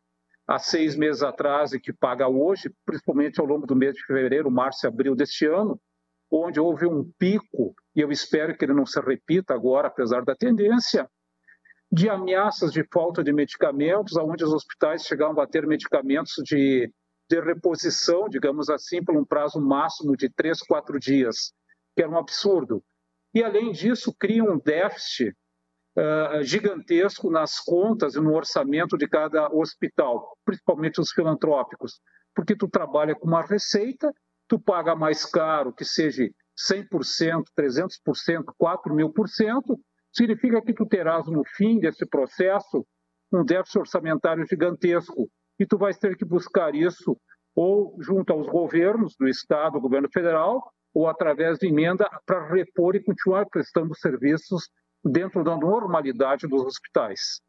há seis meses atrás e que paga hoje, principalmente ao longo do mês de fevereiro, março e abril deste ano, onde houve um pico, e eu espero que ele não se repita agora, apesar da tendência, de ameaças de falta de medicamentos, onde os hospitais chegavam a ter medicamentos de, de reposição, digamos assim, por um prazo máximo de três, quatro dias, que era um absurdo. E, além disso, cria um déficit uh, gigantesco nas contas e no orçamento de cada hospital, principalmente os filantrópicos, porque tu trabalha com uma receita, tu paga mais caro, que seja 100%, 300%, 4 mil por cento, significa que tu terás no fim desse processo um déficit orçamentário gigantesco. E tu vais ter que buscar isso ou junto aos governos do estado, do governo federal, ou através de emenda para repor e continuar prestando serviços dentro da normalidade dos hospitais.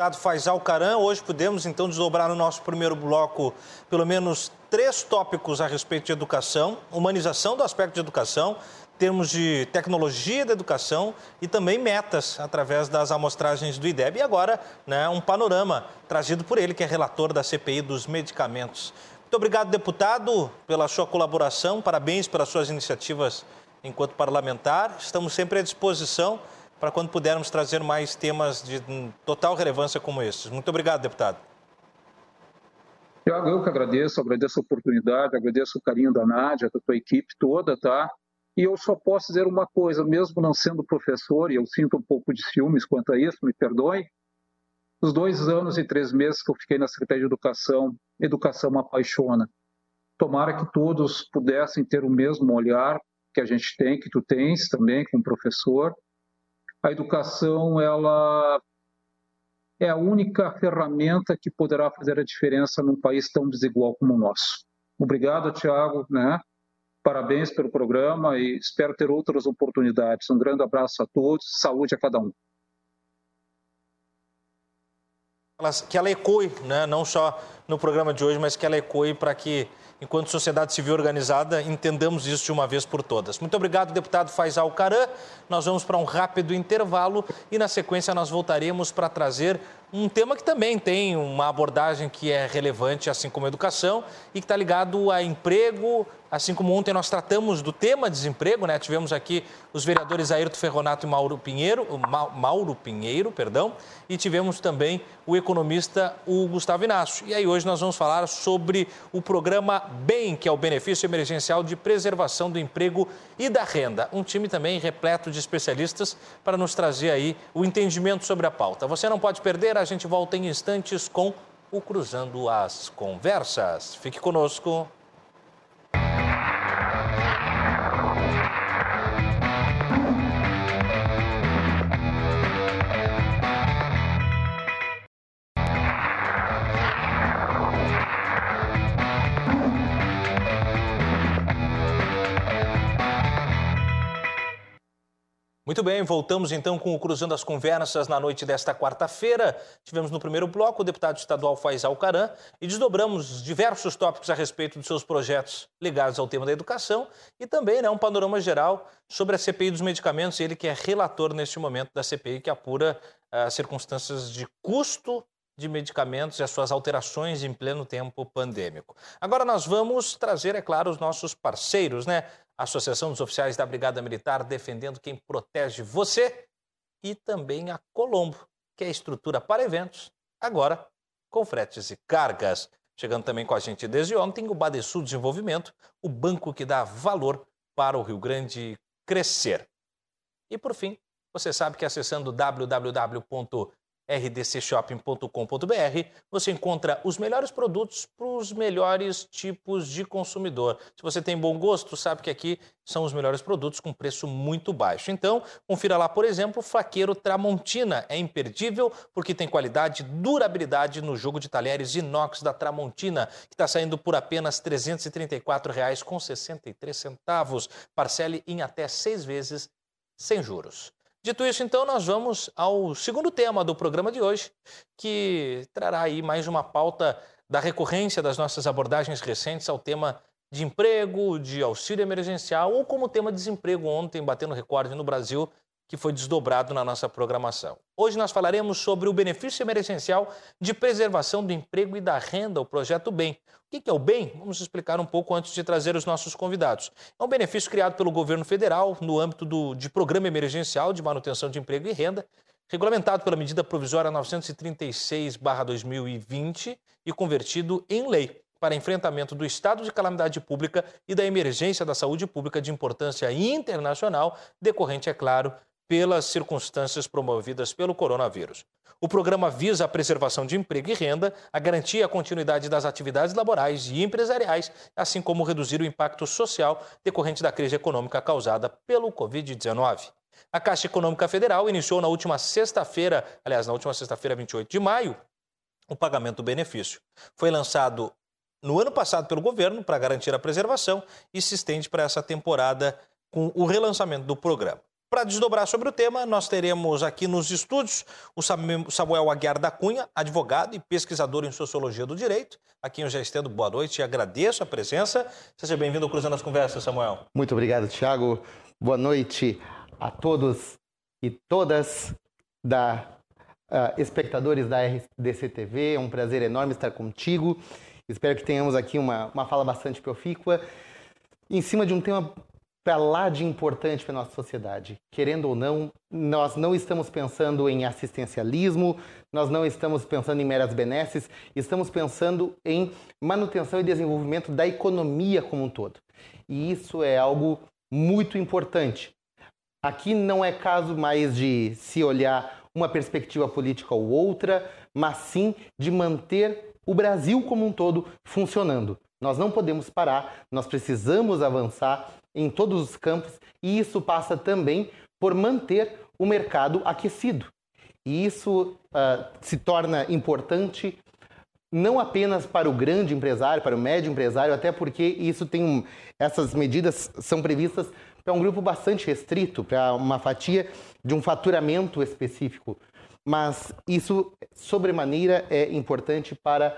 Deputado Faisal Caran, hoje podemos então desdobrar no nosso primeiro bloco pelo menos três tópicos a respeito de educação, humanização do aspecto de educação, termos de tecnologia da educação e também metas através das amostragens do IDEB. E agora, né, um panorama trazido por ele, que é relator da CPI dos medicamentos. Muito obrigado, deputado, pela sua colaboração. Parabéns pelas suas iniciativas enquanto parlamentar. Estamos sempre à disposição para quando pudermos trazer mais temas de total relevância como esses. Muito obrigado, deputado. Tiago, eu que agradeço, agradeço a oportunidade, agradeço o carinho da Nádia, da tua equipe toda, tá? E eu só posso dizer uma coisa, mesmo não sendo professor, e eu sinto um pouco de ciúmes quanto a isso, me perdoe, os dois anos e três meses que eu fiquei na Secretaria de Educação, educação me apaixona. Tomara que todos pudessem ter o mesmo olhar que a gente tem, que tu tens também como professor. A educação, ela é a única ferramenta que poderá fazer a diferença num país tão desigual como o nosso. Obrigado, Tiago, né? Parabéns pelo programa e espero ter outras oportunidades. Um grande abraço a todos, saúde a cada um. Que ela ecoe, né? não só no programa de hoje, mas que ela ecoe para que, enquanto sociedade civil organizada, entendamos isso de uma vez por todas. Muito obrigado, deputado Faisal Caran. Nós vamos para um rápido intervalo e, na sequência, nós voltaremos para trazer um tema que também tem uma abordagem que é relevante, assim como a educação, e que está ligado a emprego, assim como ontem nós tratamos do tema desemprego, né? Tivemos aqui os vereadores Ayrton Ferronato e Mauro Pinheiro, Mauro Pinheiro, perdão, e tivemos também o economista o Gustavo Inácio. E aí hoje nós vamos falar sobre o programa BEM, que é o benefício emergencial de preservação do emprego e da renda. Um time também repleto de especialistas para nos trazer aí o entendimento sobre a pauta. Você não pode perder, a gente volta em instantes com o Cruzando as Conversas. Fique conosco. Muito bem, voltamos então com o Cruzando as Conversas na noite desta quarta-feira. Tivemos no primeiro bloco o deputado estadual Faisal Caran e desdobramos diversos tópicos a respeito dos seus projetos ligados ao tema da educação e também né, um panorama geral sobre a CPI dos medicamentos, ele que é relator neste momento da CPI que apura as uh, circunstâncias de custo de medicamentos e as suas alterações em pleno tempo pandêmico. Agora nós vamos trazer, é claro, os nossos parceiros, né? Associação dos Oficiais da Brigada Militar defendendo quem protege você e também a Colombo, que é a estrutura para eventos, agora com fretes e cargas. Chegando também com a gente desde ontem o Badesul Desenvolvimento, o banco que dá valor para o Rio Grande crescer. E por fim, você sabe que acessando www rdcshopping.com.br, você encontra os melhores produtos para os melhores tipos de consumidor. Se você tem bom gosto, sabe que aqui são os melhores produtos com preço muito baixo. Então, confira lá, por exemplo, o faqueiro Tramontina. É imperdível porque tem qualidade e durabilidade no jogo de talheres inox da Tramontina, que está saindo por apenas R$ 334,63. Parcele em até seis vezes sem juros. Dito isso, então, nós vamos ao segundo tema do programa de hoje, que trará aí mais uma pauta da recorrência das nossas abordagens recentes ao tema de emprego, de auxílio emergencial ou como tema desemprego ontem, batendo recorde no Brasil, que foi desdobrado na nossa programação. Hoje nós falaremos sobre o benefício emergencial de preservação do emprego e da renda, o projeto BEM. O que é o BEM? Vamos explicar um pouco antes de trazer os nossos convidados. É um benefício criado pelo governo federal no âmbito do, de Programa Emergencial de Manutenção de Emprego e Renda, regulamentado pela medida provisória 936-2020 e convertido em lei para enfrentamento do estado de calamidade pública e da emergência da saúde pública de importância internacional, decorrente, é claro, pelas circunstâncias promovidas pelo coronavírus. O programa visa a preservação de emprego e renda, a garantia a continuidade das atividades laborais e empresariais, assim como reduzir o impacto social decorrente da crise econômica causada pelo Covid-19. A Caixa Econômica Federal iniciou na última sexta-feira, aliás, na última sexta-feira, 28 de maio, o pagamento do benefício. Foi lançado no ano passado pelo governo para garantir a preservação e se estende para essa temporada com o relançamento do programa. Para desdobrar sobre o tema, nós teremos aqui nos estúdios o Samuel Aguiar da Cunha, advogado e pesquisador em Sociologia do Direito, a quem eu já estendo boa noite e agradeço a presença. Seja bem-vindo ao Cruzando as Conversas, Samuel. Muito obrigado, Tiago. Boa noite a todos e todas da uh, espectadores da RDC TV. É um prazer enorme estar contigo. Espero que tenhamos aqui uma, uma fala bastante profícua em cima de um tema para lá de importante para a nossa sociedade. Querendo ou não, nós não estamos pensando em assistencialismo, nós não estamos pensando em meras benesses, estamos pensando em manutenção e desenvolvimento da economia como um todo. E isso é algo muito importante. Aqui não é caso mais de se olhar uma perspectiva política ou outra, mas sim de manter o Brasil como um todo funcionando. Nós não podemos parar, nós precisamos avançar em todos os campos e isso passa também por manter o mercado aquecido. E isso uh, se torna importante não apenas para o grande empresário, para o médio empresário, até porque isso tem um, essas medidas são previstas para um grupo bastante restrito, para uma fatia de um faturamento específico. Mas isso, sobremaneira, é importante para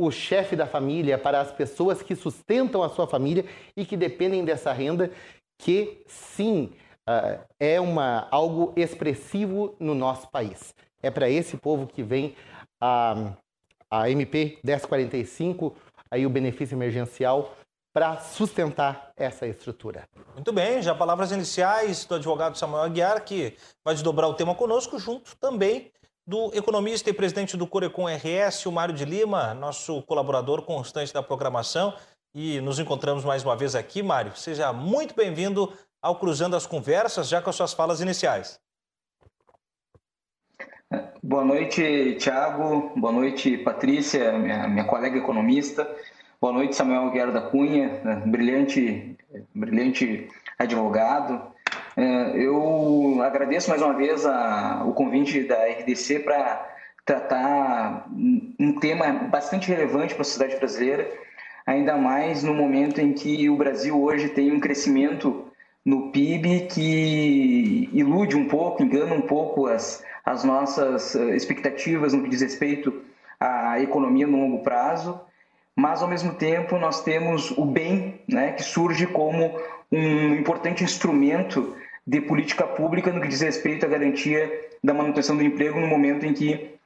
o chefe da família, para as pessoas que sustentam a sua família e que dependem dessa renda, que sim, uh, é uma, algo expressivo no nosso país. É para esse povo que vem a, a MP 1045, aí o benefício emergencial, para sustentar essa estrutura. Muito bem, já palavras iniciais do advogado Samuel Aguiar, que vai desdobrar o tema conosco, junto também do economista e presidente do Corecon RS, o Mário de Lima, nosso colaborador constante da programação. E nos encontramos mais uma vez aqui, Mário. Seja muito bem-vindo ao Cruzando as Conversas, já com as suas falas iniciais. Boa noite, Tiago. Boa noite, Patrícia, minha, minha colega economista. Boa noite, Samuel Guerra da Cunha, brilhante, brilhante advogado. É, eu agradeço mais uma vez a, o convite da RDC para tratar um tema bastante relevante para a sociedade brasileira, ainda mais no momento em que o Brasil hoje tem um crescimento no PIB que ilude um pouco, engana um pouco as, as nossas eh, expectativas no que diz respeito à economia no longo prazo mas ao mesmo tempo nós temos o bem, né, que surge como um importante instrumento de política pública no que diz respeito à garantia da manutenção do emprego no momento em que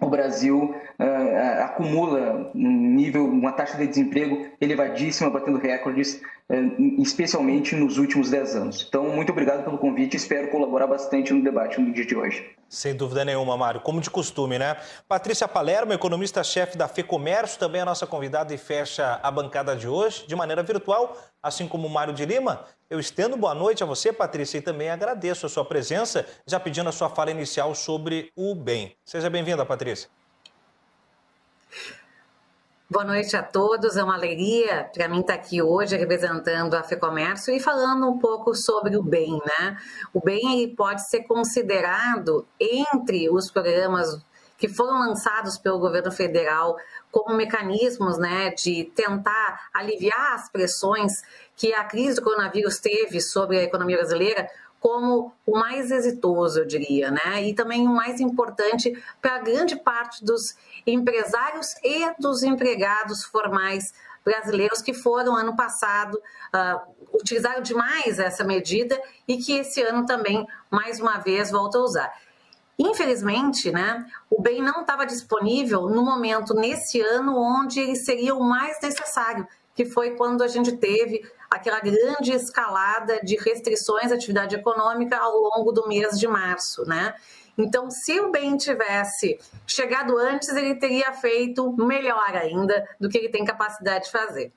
o Brasil uh, acumula um nível, uma taxa de desemprego elevadíssima, batendo recordes, uh, especialmente nos últimos 10 anos. Então, muito obrigado pelo convite espero colaborar bastante no debate no dia de hoje. Sem dúvida nenhuma, Mário. Como de costume, né? Patrícia Palermo, economista-chefe da FEComércio, também é a nossa convidada e fecha a bancada de hoje de maneira virtual, assim como o Mário de Lima. Eu estendo boa noite a você, Patrícia, e também agradeço a sua presença, já pedindo a sua fala inicial sobre o bem. Seja bem-vinda, Patrícia. Boa noite a todos, é uma alegria para mim estar aqui hoje representando a FEComércio e falando um pouco sobre o bem, né? O bem ele pode ser considerado entre os programas que foram lançados pelo governo federal como mecanismos né, de tentar aliviar as pressões que a crise do coronavírus teve sobre a economia brasileira como o mais exitoso, eu diria, né? E também o mais importante para grande parte dos empresários e dos empregados formais brasileiros que foram ano passado uh, utilizaram demais essa medida e que esse ano também mais uma vez volta a usar. Infelizmente, né, o bem não estava disponível no momento nesse ano onde ele seria o mais necessário, que foi quando a gente teve aquela grande escalada de restrições à atividade econômica ao longo do mês de março, né? Então, se o bem tivesse chegado antes, ele teria feito melhor ainda do que ele tem capacidade de fazer.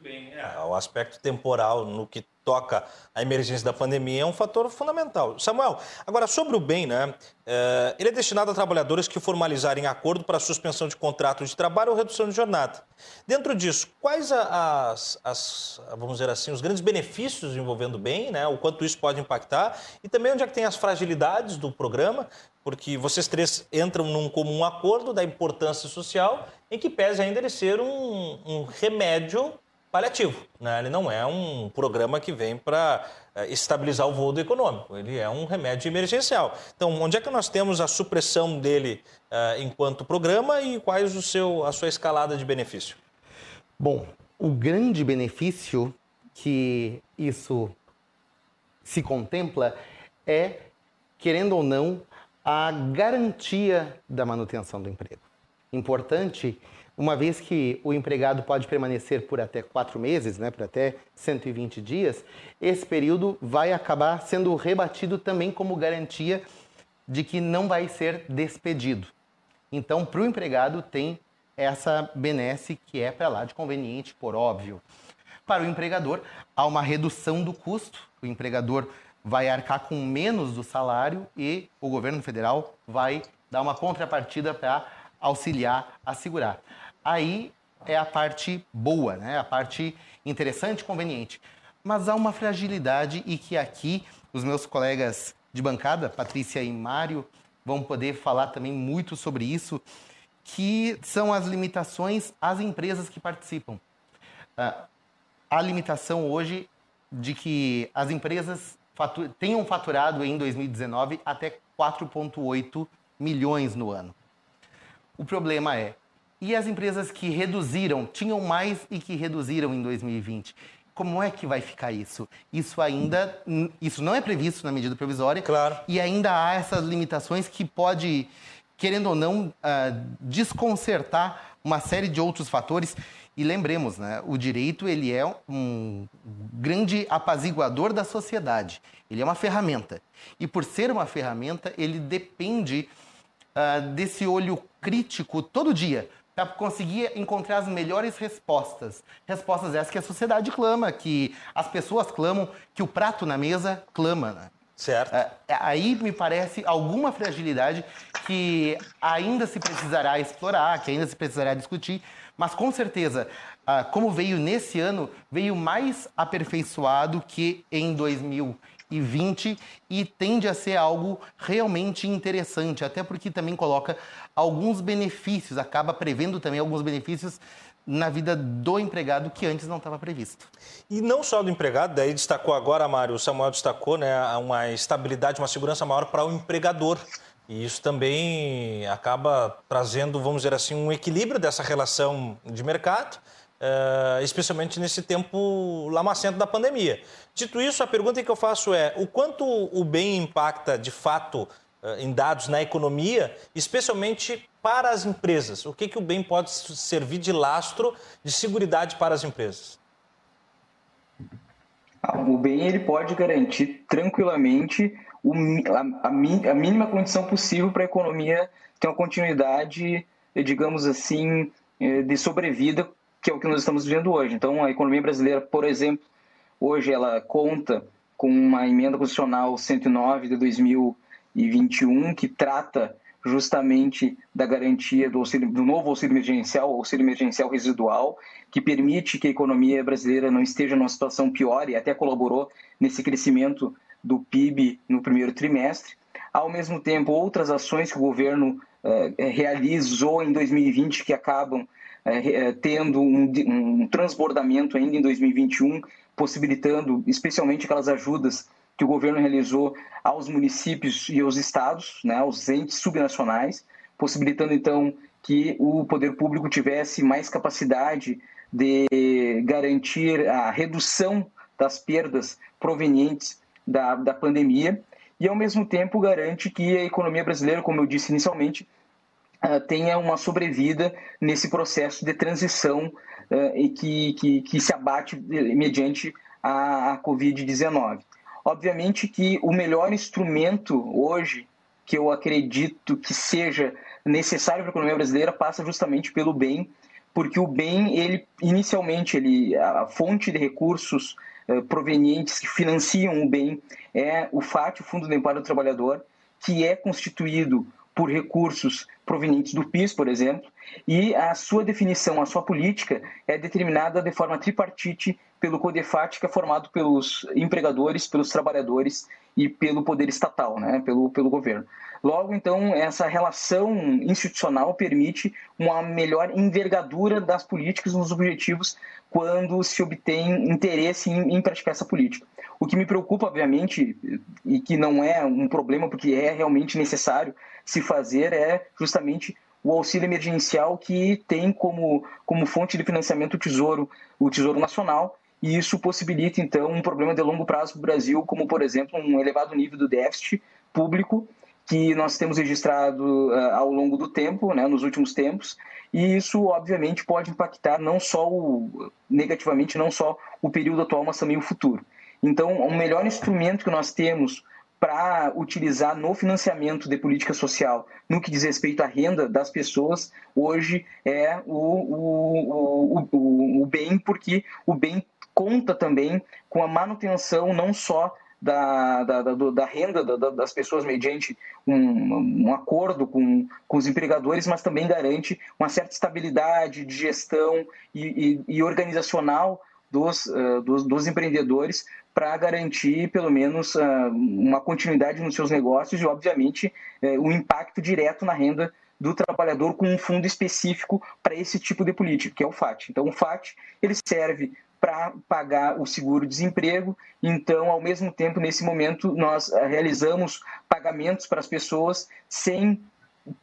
Bem, é, o aspecto temporal no que toca a emergência da pandemia é um fator fundamental. Samuel, agora sobre o bem, né? É, ele é destinado a trabalhadores que formalizarem acordo para suspensão de contrato de trabalho ou redução de jornada. Dentro disso, quais as, as, vamos dizer assim, os grandes benefícios envolvendo o bem, né? O quanto isso pode impactar e também onde é que tem as fragilidades do programa, porque vocês três entram num comum acordo da importância social, em que pese ainda ele ser um, um remédio paliativo. Né? Ele não é um programa que vem para é, estabilizar o voo econômico, ele é um remédio emergencial. Então, onde é que nós temos a supressão dele uh, enquanto programa e quais o seu, a sua escalada de benefício? Bom, o grande benefício que isso se contempla é, querendo ou não, a garantia da manutenção do emprego. Importante uma vez que o empregado pode permanecer por até quatro meses, né, por até 120 dias, esse período vai acabar sendo rebatido também como garantia de que não vai ser despedido. Então, para o empregado, tem essa benesse que é para lá de conveniente, por óbvio. Para o empregador, há uma redução do custo, o empregador vai arcar com menos do salário e o governo federal vai dar uma contrapartida para auxiliar a segurar. Aí é a parte boa, né? a parte interessante conveniente. Mas há uma fragilidade e que aqui os meus colegas de bancada, Patrícia e Mário, vão poder falar também muito sobre isso, que são as limitações às empresas que participam. Uh, a limitação hoje de que as empresas tenham faturado em 2019 até 4,8 milhões no ano. O problema é, e as empresas que reduziram, tinham mais e que reduziram em 2020? Como é que vai ficar isso? Isso ainda, isso não é previsto na medida provisória. Claro. E ainda há essas limitações que pode, querendo ou não, uh, desconcertar uma série de outros fatores. E lembremos, né, o direito ele é um grande apaziguador da sociedade. Ele é uma ferramenta. E por ser uma ferramenta, ele depende uh, desse olho crítico todo dia para conseguir encontrar as melhores respostas. Respostas essas que a sociedade clama, que as pessoas clamam, que o prato na mesa clama. Né? Certo. É, é, aí me parece alguma fragilidade que ainda se precisará explorar, que ainda se precisará discutir, mas com certeza, ah, como veio nesse ano, veio mais aperfeiçoado que em 2000 e 20 e tende a ser algo realmente interessante, até porque também coloca alguns benefícios, acaba prevendo também alguns benefícios na vida do empregado que antes não estava previsto. E não só do empregado, daí destacou agora, Mário, o Samuel destacou, né, uma estabilidade, uma segurança maior para o empregador. E isso também acaba trazendo, vamos dizer assim, um equilíbrio dessa relação de mercado Uh, especialmente nesse tempo lamacento da pandemia. Dito isso, a pergunta que eu faço é: o quanto o bem impacta de fato uh, em dados na economia, especialmente para as empresas? O que, que o bem pode servir de lastro de segurança para as empresas? Ah, o bem ele pode garantir tranquilamente o, a, a, a mínima condição possível para a economia ter uma continuidade, digamos assim, eh, de sobrevida que é o que nós estamos vivendo hoje. Então, a economia brasileira, por exemplo, hoje ela conta com uma emenda constitucional 109 de 2021 que trata justamente da garantia do, auxílio, do novo auxílio emergencial, auxílio emergencial residual, que permite que a economia brasileira não esteja numa situação pior e até colaborou nesse crescimento do PIB no primeiro trimestre. Ao mesmo tempo, outras ações que o governo eh, realizou em 2020 que acabam é, é, tendo um, um transbordamento ainda em 2021, possibilitando especialmente aquelas ajudas que o governo realizou aos municípios e aos estados, né, aos entes subnacionais, possibilitando então que o poder público tivesse mais capacidade de garantir a redução das perdas provenientes da, da pandemia e, ao mesmo tempo, garante que a economia brasileira, como eu disse inicialmente, uh, tenha uma sobrevida nesse processo de transição uh, e que, que, que, se abate mediante a, a Covid-19. Obviamente que o melhor instrumento hoje que eu acredito que seja necessário para a economia brasileira passa justamente pelo bem, porque o bem, ele inicialmente, ele, a fonte de recursos uh, provenientes que financiam o bem é o FAT, o Fundo de Amparo do Trabalhador, que é constituído por recursos provenientes do PIS, por exemplo, e a sua definição, a sua política é determinada de forma tripartite pelo CODEFAT, que é formado pelos empregadores, pelos trabalhadores e pelo poder estatal, né, pelo, pelo governo. Logo, então, essa relação institucional permite uma melhor envergadura das políticas nos objetivos quando se obtém interesse em, em praticar essa política. O que me preocupa, obviamente, e que não é um problema porque é realmente necessário se fazer, é justamente o auxílio emergencial que tem como, como fonte de financiamento o Tesouro, o Tesouro Nacional, e isso possibilita, então, um problema de longo prazo para o Brasil, como, por exemplo, um elevado nível do déficit público, que nós temos registrado uh, ao longo do tempo, né, nos últimos tempos, e isso obviamente pode impactar não só o, negativamente não só o período atual, mas também o futuro. Então, o melhor instrumento que nós temos para utilizar no financiamento de política social, no que diz respeito à renda das pessoas, hoje é o, o, o, o bem, porque o bem conta também com a manutenção não só da, da, da, da renda das pessoas mediante um, um acordo com, com os empregadores, mas também garante uma certa estabilidade de gestão e, e, e organizacional dos, uh, dos, dos, empreendedores para garantir, pelo menos, uh, uma continuidade nos seus negócios e, obviamente, uh, o impacto direto na renda do trabalhador com um fundo específico para esse tipo de política, que é o FAT. Então, o FAT ele serve para pagar o seguro-desemprego. Então, ao mesmo tempo, nesse momento, nós eh, realizamos pagamentos para as pessoas sem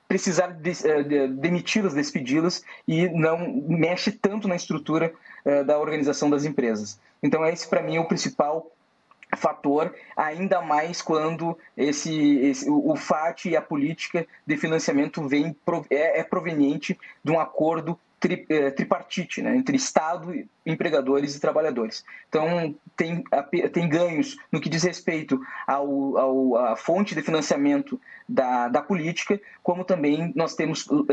precisar eh, de, demiti-las, despedi-las e não mexe tanto na estrutura uh, da organização das empresas. Então, esse para mim é o principal fator, ainda mais quando esse, esse, o FAT e a política de financiamento vem, é, é proveniente de um acordo tri, é, tripartite, né, entre Estado, empregadores e trabalhadores. Então, tem, tem ganhos no que diz respeito ao, ao à fonte de financiamento da, da política, como também nós temos uh,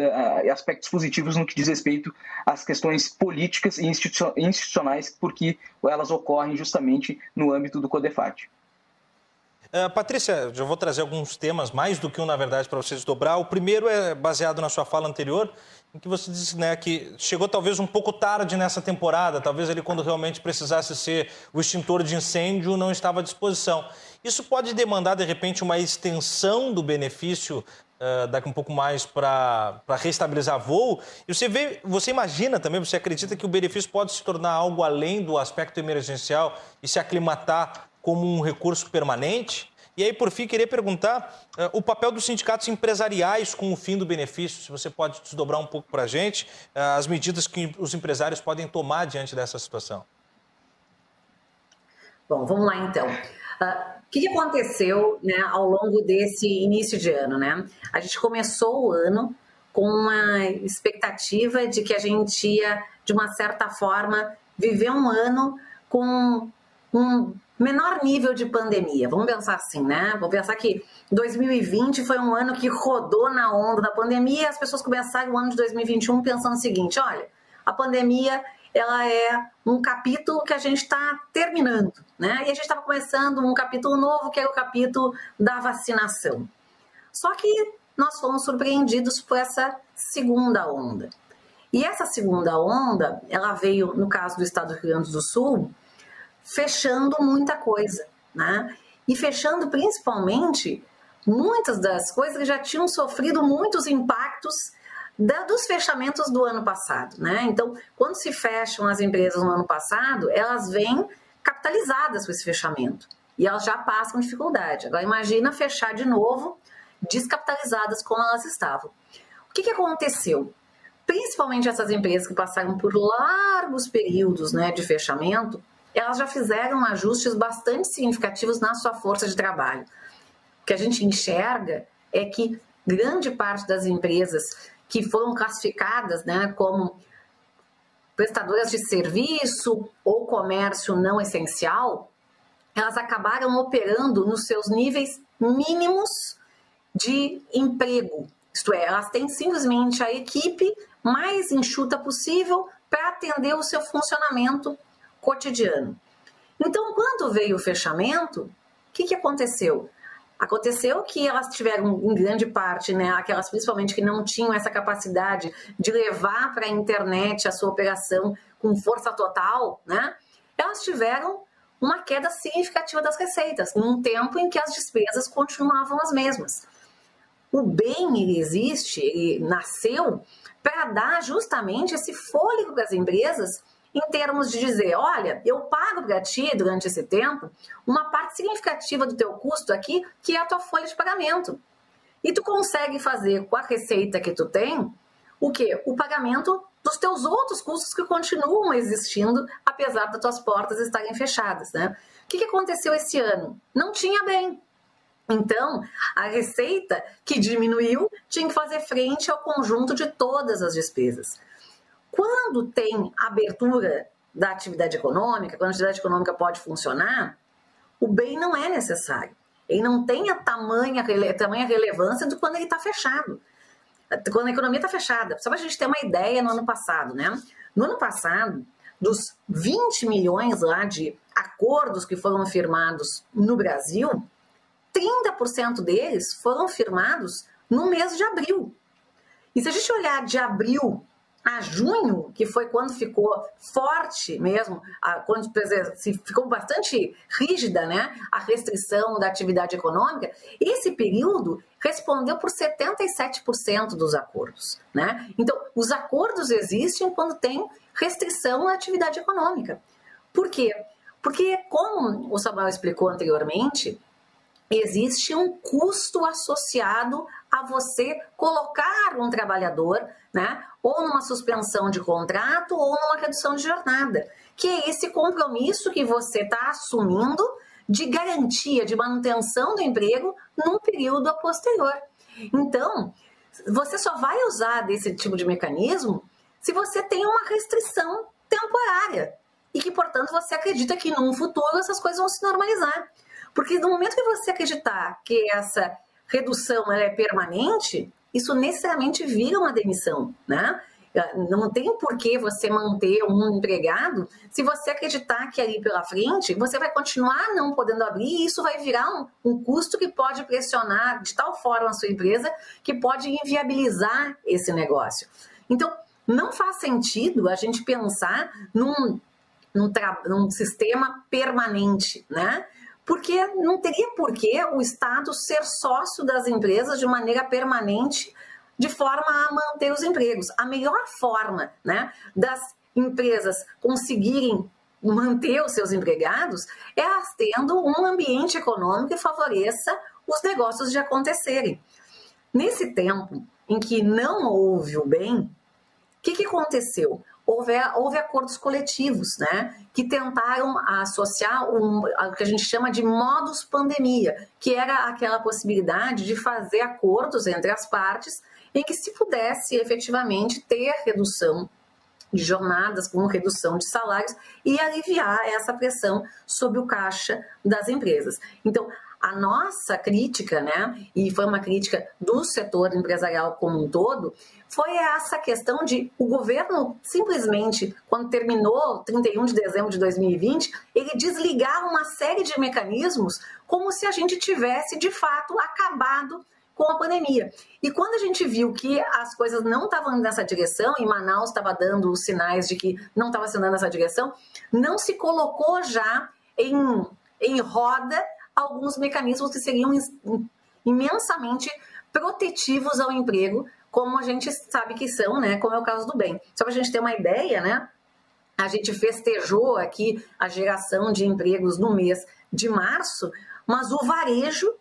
aspectos positivos no que diz respeito às questões políticas e institucionais, porque elas ocorrem justamente no âmbito do CODEFAT. Uh, Patrícia, já vou trazer alguns temas, mais do que um, na verdade, para vocês dobrar. O primeiro é baseado na sua fala anterior, em que você disse né, que chegou talvez um pouco tarde nessa temporada, talvez ele, quando realmente precisasse ser o extintor de incêndio, não estava à disposição. Isso pode demandar, de repente, uma extensão do benefício uh, daqui um pouco mais para reestabilizar voo. E você, vê, você imagina também, você acredita que o benefício pode se tornar algo além do aspecto emergencial e se aclimatar como um recurso permanente? E aí, por fim, queria perguntar uh, o papel dos sindicatos empresariais com o fim do benefício, se você pode desdobrar um pouco para a gente, uh, as medidas que os empresários podem tomar diante dessa situação. Bom, vamos lá então. Uh, o que, que aconteceu né, ao longo desse início de ano? Né? A gente começou o ano com uma expectativa de que a gente ia, de uma certa forma, viver um ano com um menor nível de pandemia. Vamos pensar assim, né? Vamos pensar que 2020 foi um ano que rodou na onda da pandemia e as pessoas começaram o ano de 2021 pensando o seguinte: olha, a pandemia ela é um capítulo que a gente está terminando, né? E a gente estava começando um capítulo novo, que é o capítulo da vacinação. Só que nós fomos surpreendidos por essa segunda onda. E essa segunda onda, ela veio, no caso do estado do Rio Grande do Sul, fechando muita coisa, né? E fechando principalmente muitas das coisas que já tinham sofrido muitos impactos da, dos fechamentos do ano passado, né? Então, quando se fecham as empresas no ano passado, elas vêm capitalizadas com esse fechamento e elas já passam dificuldade. Agora, imagina fechar de novo descapitalizadas como elas estavam. O que, que aconteceu? Principalmente essas empresas que passaram por largos períodos né, de fechamento, elas já fizeram ajustes bastante significativos na sua força de trabalho. O que a gente enxerga é que grande parte das empresas que foram classificadas né, como prestadoras de serviço ou comércio não essencial, elas acabaram operando nos seus níveis mínimos de emprego. Isto é, elas têm simplesmente a equipe mais enxuta possível para atender o seu funcionamento cotidiano. Então, quando veio o fechamento, o que, que aconteceu? Aconteceu que elas tiveram, em grande parte, né, aquelas principalmente que não tinham essa capacidade de levar para a internet a sua operação com força total, né, elas tiveram uma queda significativa das receitas, num tempo em que as despesas continuavam as mesmas. O bem ele existe, ele nasceu para dar justamente esse fôlego para as empresas em termos de dizer, olha, eu pago para ti durante esse tempo uma parte significativa do teu custo aqui, que é a tua folha de pagamento. E tu consegue fazer com a receita que tu tem o quê? O pagamento dos teus outros custos que continuam existindo, apesar das tuas portas estarem fechadas, né? O que, que aconteceu esse ano? Não tinha bem. Então, a receita que diminuiu tinha que fazer frente ao conjunto de todas as despesas. Quando tem abertura da atividade econômica, quando a atividade econômica pode funcionar, o bem não é necessário. Ele não tem a tamanha, a tamanha relevância do quando ele está fechado. Quando a economia está fechada. Só para a gente ter uma ideia no ano passado, né? No ano passado, dos 20 milhões lá de acordos que foram firmados no Brasil, 30% deles foram firmados no mês de abril. E se a gente olhar de abril a junho, que foi quando ficou forte mesmo, quando ficou bastante rígida né, a restrição da atividade econômica, esse período respondeu por 77% dos acordos. Né? Então, os acordos existem quando tem restrição à atividade econômica. Por quê? Porque, como o Samuel explicou anteriormente, existe um custo associado a você colocar um trabalhador, né, ou numa suspensão de contrato ou numa redução de jornada, que é esse compromisso que você está assumindo de garantia, de manutenção do emprego num período posterior. Então, você só vai usar desse tipo de mecanismo se você tem uma restrição temporária e que, portanto, você acredita que num futuro essas coisas vão se normalizar. Porque no momento que você acreditar que essa redução é permanente, isso necessariamente vira uma demissão, né? Não tem por que você manter um empregado se você acreditar que ali pela frente você vai continuar não podendo abrir e isso vai virar um, um custo que pode pressionar de tal forma a sua empresa que pode inviabilizar esse negócio. Então, não faz sentido a gente pensar num, num, num sistema permanente, né? Porque não teria por que o Estado ser sócio das empresas de maneira permanente, de forma a manter os empregos. A melhor forma né, das empresas conseguirem manter os seus empregados é tendo um ambiente econômico que favoreça os negócios de acontecerem. Nesse tempo em que não houve o bem, o que, que aconteceu? Houve, houve acordos coletivos, né, que tentaram associar um, o que a gente chama de modus pandemia, que era aquela possibilidade de fazer acordos entre as partes em que se pudesse efetivamente ter redução de jornadas com redução de salários e aliviar essa pressão sobre o caixa das empresas. Então, a nossa crítica, né, e foi uma crítica do setor empresarial como um todo, foi essa questão de o governo simplesmente, quando terminou 31 de dezembro de 2020, ele desligar uma série de mecanismos como se a gente tivesse de fato acabado com a pandemia. E quando a gente viu que as coisas não estavam nessa direção, e Manaus estava dando os sinais de que não estava sendo nessa direção, não se colocou já em, em roda alguns mecanismos que seriam imensamente protetivos ao emprego, como a gente sabe que são, né? Como é o caso do bem. Só para a gente ter uma ideia, né? A gente festejou aqui a geração de empregos no mês de março, mas o varejo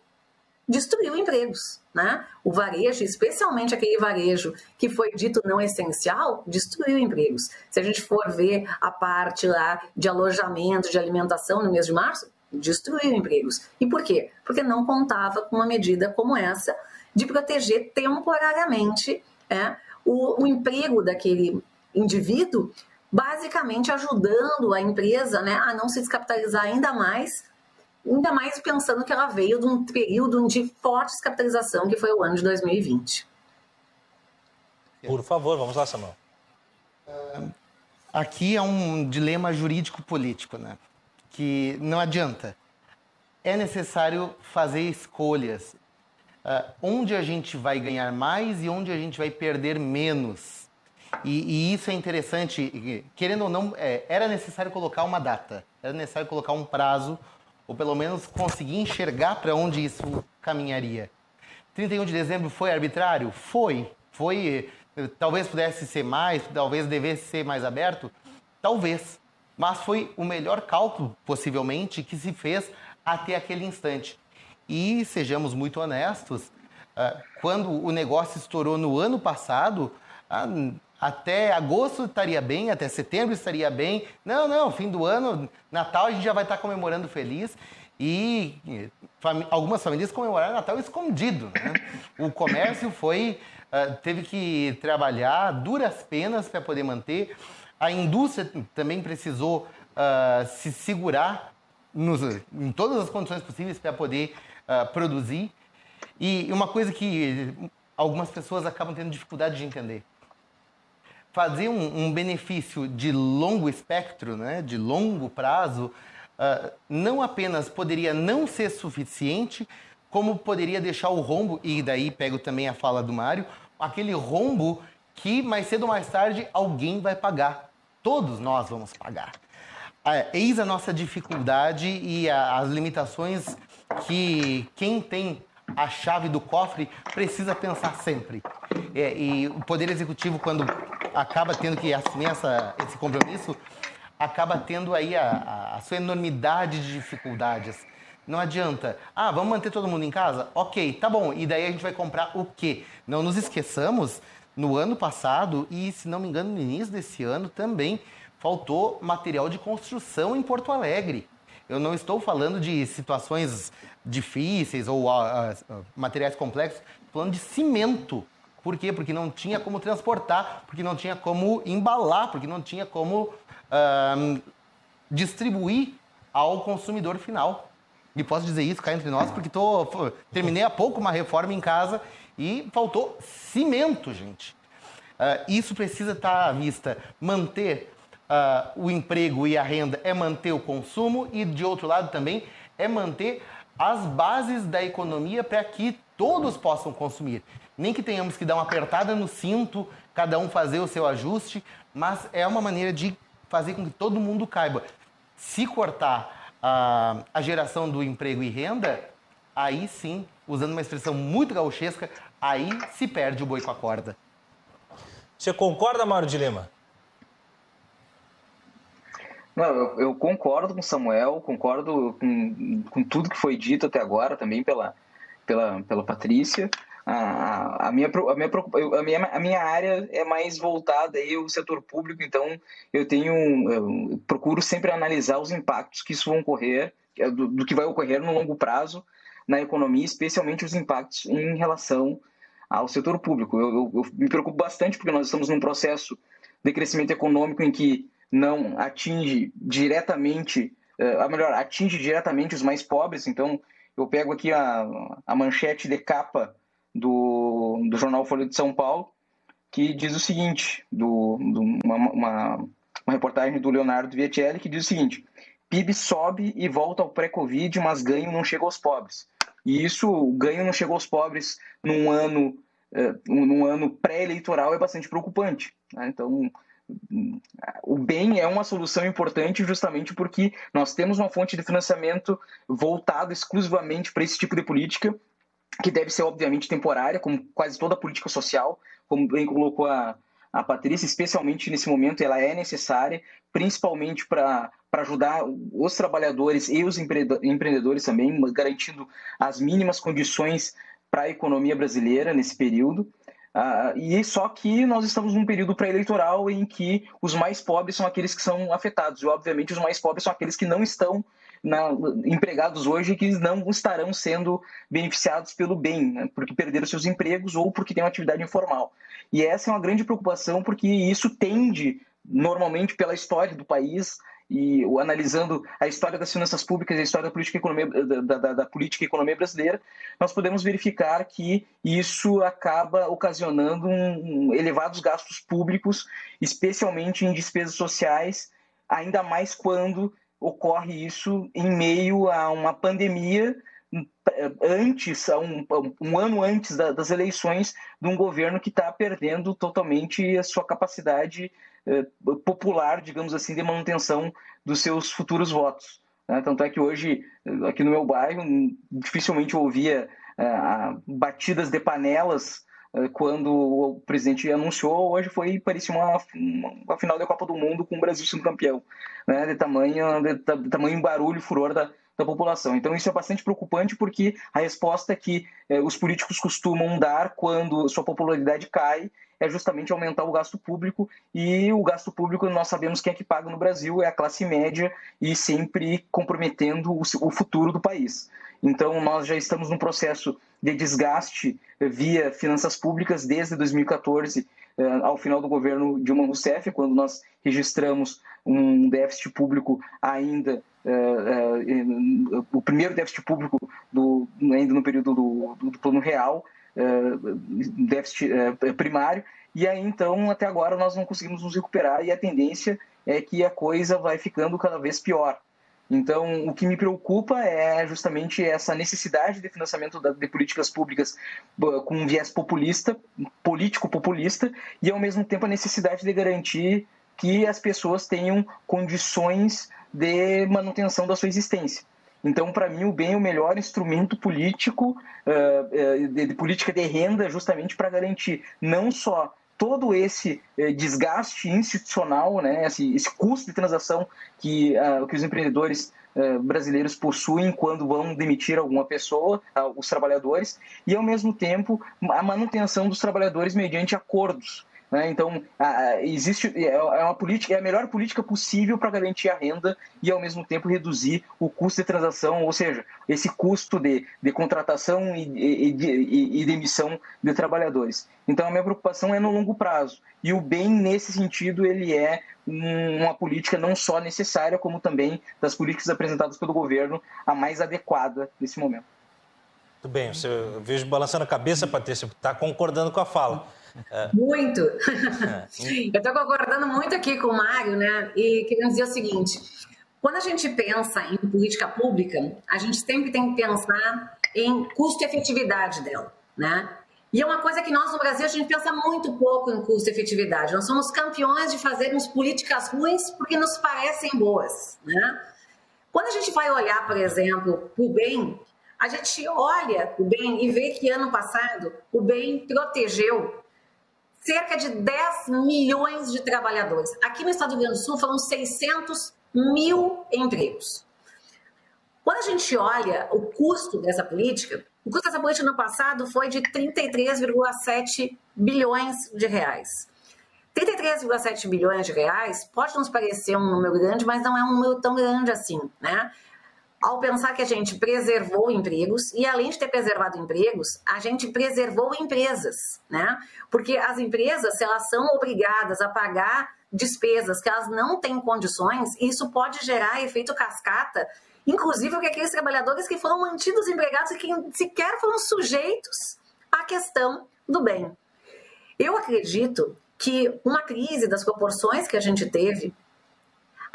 destruiu empregos, né? O varejo, especialmente aquele varejo que foi dito não essencial, destruiu empregos. Se a gente for ver a parte lá de alojamento, de alimentação no mês de março, destruiu empregos. E por quê? Porque não contava com uma medida como essa de proteger temporariamente é, o, o emprego daquele indivíduo, basicamente ajudando a empresa né, a não se descapitalizar ainda mais, ainda mais pensando que ela veio de um período de forte descapitalização, que foi o ano de 2020. Por favor, vamos lá, Samuel. Aqui é um dilema jurídico-político, né? Que não adianta. É necessário fazer escolhas. Uh, onde a gente vai ganhar mais e onde a gente vai perder menos. E, e isso é interessante. Querendo ou não, é, era necessário colocar uma data, era necessário colocar um prazo, ou pelo menos conseguir enxergar para onde isso caminharia. 31 de dezembro foi arbitrário? Foi. Foi. Talvez pudesse ser mais, talvez devesse ser mais aberto? Talvez mas foi o melhor cálculo, possivelmente, que se fez até aquele instante. E sejamos muito honestos, ah, quando o negócio estourou no ano passado, ah, até agosto estaria bem, até setembro estaria bem. Não, não, fim do ano, Natal a gente já vai estar comemorando feliz. e algumas famílias comemoraram Natal escondido. Né? O comércio foi uh, teve que trabalhar duras penas para poder manter. A indústria também precisou uh, se segurar nos, em todas as condições possíveis para poder uh, produzir. E uma coisa que algumas pessoas acabam tendo dificuldade de entender. Fazer um, um benefício de longo espectro, né, de longo prazo, uh, não apenas poderia não ser suficiente, como poderia deixar o rombo, e daí pego também a fala do Mário, aquele rombo que mais cedo ou mais tarde alguém vai pagar. Todos nós vamos pagar. Uh, eis a nossa dificuldade e a, as limitações que quem tem a chave do cofre precisa pensar sempre. É, e o Poder Executivo, quando acaba tendo que assumir essa, esse compromisso, acaba tendo aí a, a, sua enormidade de dificuldades. Não adianta. Ah, vamos manter todo mundo em casa? Ok, tá bom. E daí a gente vai comprar o quê? Não nos esqueçamos, no ano passado, e se não me engano, no início desse ano também, faltou material de construção em Porto Alegre. Eu não estou falando de situações difíceis ou uh, uh, materiais complexos, estou falando de cimento. Por quê? Porque não tinha como transportar, porque não tinha como embalar, porque não tinha como uh, distribuir ao consumidor final. E posso dizer isso cá entre nós, porque tô, terminei há pouco uma reforma em casa e faltou cimento, gente. Uh, isso precisa estar à vista. Manter uh, o emprego e a renda é manter o consumo e, de outro lado, também é manter as bases da economia para que todos possam consumir. Nem que tenhamos que dar uma apertada no cinto, cada um fazer o seu ajuste, mas é uma maneira de fazer com que todo mundo caiba. Se cortar a, a geração do emprego e renda, aí sim, usando uma expressão muito gauchesca, aí se perde o boi com a corda. Você concorda, Mário de Lima? Não, eu, eu, concordo com o Samuel, concordo com, com tudo que foi dito até agora também pela, pela, pela Patrícia. A, a, minha, a, minha, a, minha, a minha área é mais voltada aí ao setor público, então eu tenho eu procuro sempre analisar os impactos que isso vão ocorrer, do, do que vai ocorrer no longo prazo na economia, especialmente os impactos em relação ao setor público. Eu, eu, eu me preocupo bastante porque nós estamos num processo de crescimento econômico em que não atinge diretamente, a uh, melhor, atinge diretamente os mais pobres. Então, eu pego aqui a, a manchete de capa do, do jornal Folha de São Paulo, que diz o seguinte, do, do uma, uma, uma, reportagem do Leonardo Vietielli, que diz o seguinte, PIB sobe e volta ao pré-Covid, mas ganho não chega aos pobres. E isso, o ganho não chegou aos pobres num ano, uh, num ano pré-eleitoral é bastante preocupante. Né? Então, o bem é uma solução importante justamente porque nós temos uma fonte de financiamento voltado exclusivamente para esse tipo de política, que deve ser obviamente temporária, como quase toda política social, como bem colocou a, a Patrícia, especialmente nesse momento, ela é necessária, principalmente para ajudar os trabalhadores e os empreendedores também, garantindo as mínimas condições para a economia brasileira nesse período. Uh, e só que nós estamos num período pré-eleitoral em que os mais pobres são aqueles que são afetados, e obviamente os mais pobres são aqueles que não estão na, empregados hoje que não estarão sendo beneficiados pelo bem, né, porque perderam seus empregos ou porque têm uma atividade informal. E essa é uma grande preocupação, porque isso tende, normalmente, pela história do país, e analisando a história das finanças públicas a história da política economia, da, da, da, política e economia brasileira, nós podemos verificar que isso acaba ocasionando um, um, elevados gastos públicos, especialmente em despesas sociais, ainda mais quando ocorre isso em meio a uma pandemia antes, um, um ano antes da, das eleições, de um governo que está perdendo totalmente a sua capacidade eh, popular, digamos assim, de manutenção dos seus futuros votos. Né? Tanto é que hoje, aqui no meu bairro, dificilmente eu ouvia eh, batidas de panelas eh, quando o presidente anunciou, hoje foi parecia uma, uma final da Copa do Mundo com o Brasil sendo campeão, né? de tamanho de, de tamanho barulho, furor da, da população. Então, isso é bastante preocupante porque a resposta que eh, os políticos costumam dar quando sua popularidade cai é justamente aumentar o gasto público e o gasto público nós sabemos quem é que paga no Brasil é a classe média e sempre comprometendo o, o futuro do país. Então nós já estamos num processo de desgaste via finanças públicas desde 2014 eh, ao final do governo Dilma Rousseff, quando nós registramos um déficit público ainda eh, eh, o primeiro déficit público do, ainda no período do, do plano real déficit primário e aí então até agora nós não conseguimos nos recuperar e a tendência é que a coisa vai ficando cada vez pior. Então, o que me preocupa é justamente essa necessidade de financiamento de políticas públicas com um viés populista, político populista, e ao mesmo tempo a necessidade de garantir que as pessoas tenham condições de manutenção da sua existência. Então, para mim, o bem é o melhor instrumento político, de política de renda, justamente para garantir não só todo esse eh, desgaste institucional, né, esse, custo de transação que, uh, que os empreendedores brasileiros possuem quando vão demitir alguma pessoa, uh, os trabalhadores, e ao mesmo tempo a manutenção dos trabalhadores mediante acordos né? Então, existe é, é uma política, é a melhor política possível para garantir a renda e, ao mesmo tempo, reduzir o custo de transação, ou seja, esse custo de, de contratação e, e, e, e demissão de trabalhadores. Então, a minha preocupação é no longo prazo. E o bem, nesse sentido, ele é uma política não só necessária, como também das políticas apresentadas pelo governo, a mais adequada nesse momento. Muito bem, você, eu vejo balançando a cabeça, Patrícia, está concordando com a fala. É. Muito. É. Eu estou concordando muito aqui com o Mário, né? E querendo dizer o seguinte: quando a gente pensa em política pública, a gente sempre tem que pensar em custo e efetividade dela, né? E é uma coisa que nós no Brasil a gente pensa muito pouco em custo e efetividade. Nós somos campeões de fazermos políticas ruins porque nos parecem boas, né? Quando a gente vai olhar, por exemplo, o bem, a gente olha o bem e vê que ano passado o bem protegeu cerca de 10 milhões de trabalhadores. Aqui no estado do Rio Grande do Sul foram 600 mil empregos. Quando a gente olha o custo dessa política, o custo dessa política no passado foi de 33,7 bilhões de reais. 33,7 bilhões de reais pode nos parecer um número grande, mas não é um número tão grande assim, né? Ao pensar que a gente preservou empregos e além de ter preservado empregos, a gente preservou empresas, né? Porque as empresas, se elas são obrigadas a pagar despesas que elas não têm condições, isso pode gerar efeito cascata, inclusive porque aqueles trabalhadores que foram mantidos empregados e que sequer foram sujeitos à questão do bem. Eu acredito que uma crise das proporções que a gente teve,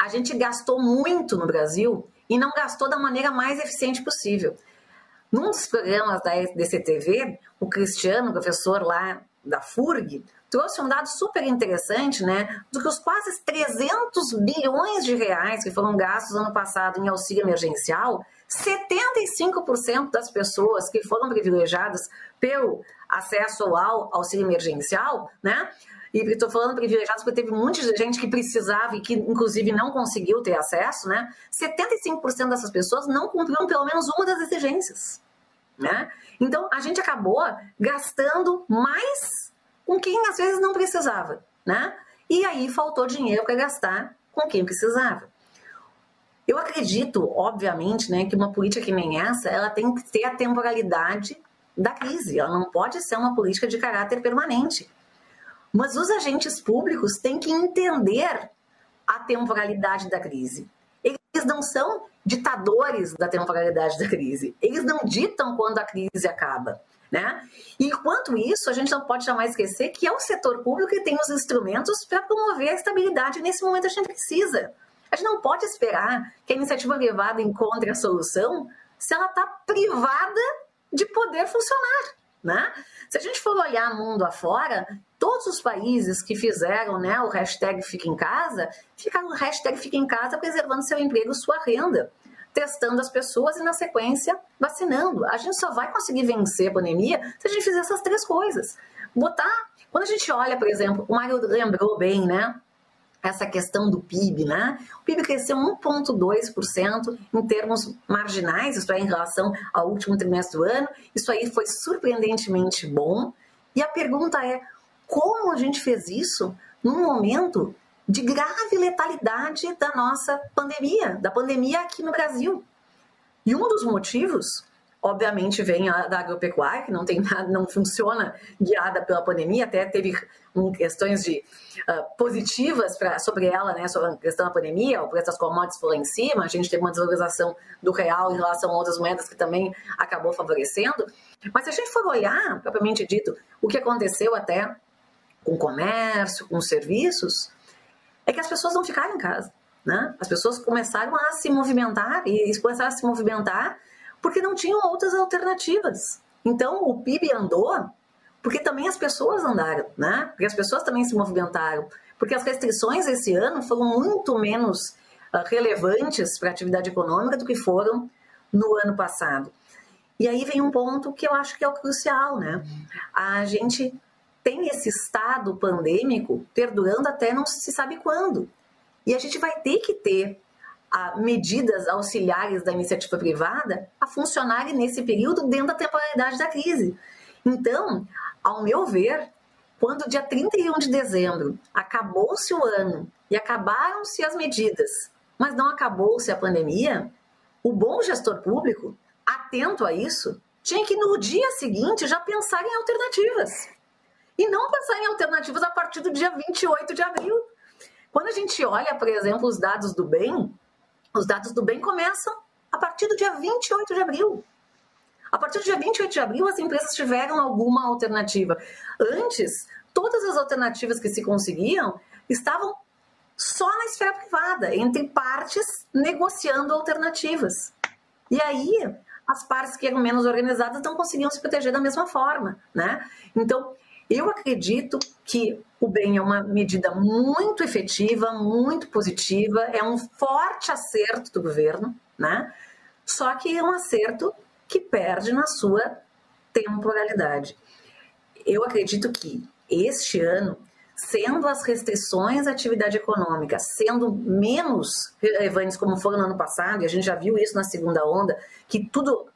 a gente gastou muito no Brasil e não gastou da maneira mais eficiente possível. Num dos programas da DCTV, o Cristiano, professor lá da FURG, trouxe um dado super interessante, né, do que os quase 300 bilhões de reais que foram gastos ano passado em auxílio emergencial, 75% das pessoas que foram privilegiadas pelo acesso ao auxílio emergencial, né, e estou falando privilegiados porque teve muita gente que precisava e que, inclusive, não conseguiu ter acesso, né? 75% dessas pessoas não cumpriram pelo menos uma das exigências, né? Então, a gente acabou gastando mais com quem às vezes não precisava, né? E aí faltou dinheiro para gastar com quem precisava. Eu acredito, obviamente, né, que uma política que nem essa, ela tem que ter a temporalidade da crise. Ela não pode ser uma política de caráter permanente. Mas os agentes públicos têm que entender a temporalidade da crise. Eles não são ditadores da temporalidade da crise. Eles não ditam quando a crise acaba. Né? E enquanto isso, a gente não pode jamais esquecer que é o setor público que tem os instrumentos para promover a estabilidade. Nesse momento, a gente precisa. A gente não pode esperar que a iniciativa privada encontre a solução se ela está privada de poder funcionar. Né? Se a gente for olhar mundo afora, todos os países que fizeram né, o hashtag Fica em Casa, ficaram no hashtag Fica em Casa preservando seu emprego, sua renda, testando as pessoas e, na sequência, vacinando. A gente só vai conseguir vencer a pandemia se a gente fizer essas três coisas. Botar. Quando a gente olha, por exemplo, o Mário lembrou bem, né? Essa questão do PIB, né? O PIB cresceu 1,2% em termos marginais, isso é, em relação ao último trimestre do ano. Isso aí foi surpreendentemente bom. E a pergunta é: como a gente fez isso num momento de grave letalidade da nossa pandemia, da pandemia aqui no Brasil? E um dos motivos obviamente vem a da agropecuária, que não tem nada, não funciona guiada pela pandemia, até teve um, questões de uh, positivas sobre ela, né, sobre a questão da pandemia, o preço das commodities foi lá em cima, a gente teve uma desvalorização do real em relação a outras moedas que também acabou favorecendo. Mas se a gente for olhar, propriamente dito, o que aconteceu até com o comércio, com os serviços, é que as pessoas não ficaram em casa. Né? As pessoas começaram a se movimentar e começaram a se movimentar porque não tinham outras alternativas. Então o PIB andou porque também as pessoas andaram, né? Porque as pessoas também se movimentaram, porque as restrições esse ano foram muito menos uh, relevantes para a atividade econômica do que foram no ano passado. E aí vem um ponto que eu acho que é o crucial, né? A gente tem esse estado pandêmico perdurando até não se sabe quando. E a gente vai ter que ter a medidas auxiliares da iniciativa privada a funcionarem nesse período dentro da temporalidade da crise. Então, ao meu ver, quando dia 31 de dezembro acabou-se o ano e acabaram-se as medidas, mas não acabou-se a pandemia, o bom gestor público, atento a isso, tinha que no dia seguinte já pensar em alternativas. E não pensar em alternativas a partir do dia 28 de abril. Quando a gente olha, por exemplo, os dados do bem, os dados do bem começam a partir do dia 28 de abril. A partir do dia 28 de abril, as empresas tiveram alguma alternativa. Antes, todas as alternativas que se conseguiam estavam só na esfera privada, entre partes negociando alternativas. E aí, as partes que eram menos organizadas não conseguiam se proteger da mesma forma, né? Então, eu acredito que o bem é uma medida muito efetiva, muito positiva, é um forte acerto do governo, né? Só que é um acerto que perde na sua temporalidade. Eu acredito que este ano, sendo as restrições à atividade econômica sendo menos relevantes como foram no ano passado, e a gente já viu isso na segunda onda, que tudo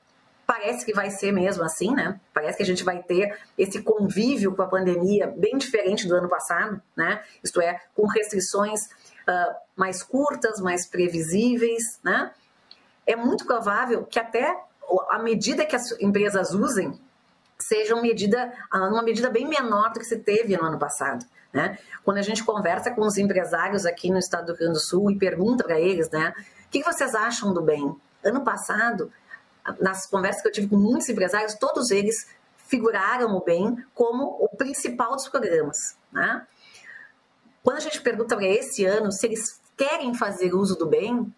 Parece que vai ser mesmo assim, né? Parece que a gente vai ter esse convívio com a pandemia bem diferente do ano passado, né? Isto é, com restrições uh, mais curtas, mais previsíveis, né? É muito provável que até a medida que as empresas usem seja uma medida, ah, uma medida bem menor do que se teve no ano passado. Né? Quando a gente conversa com os empresários aqui no estado do Rio Grande do Sul e pergunta para eles, né, o que vocês acham do bem? Ano passado, nas conversas que eu tive com muitos empresários, todos eles figuraram o bem como o principal dos programas. Né? Quando a gente pergunta para esse ano se eles querem fazer uso do bem,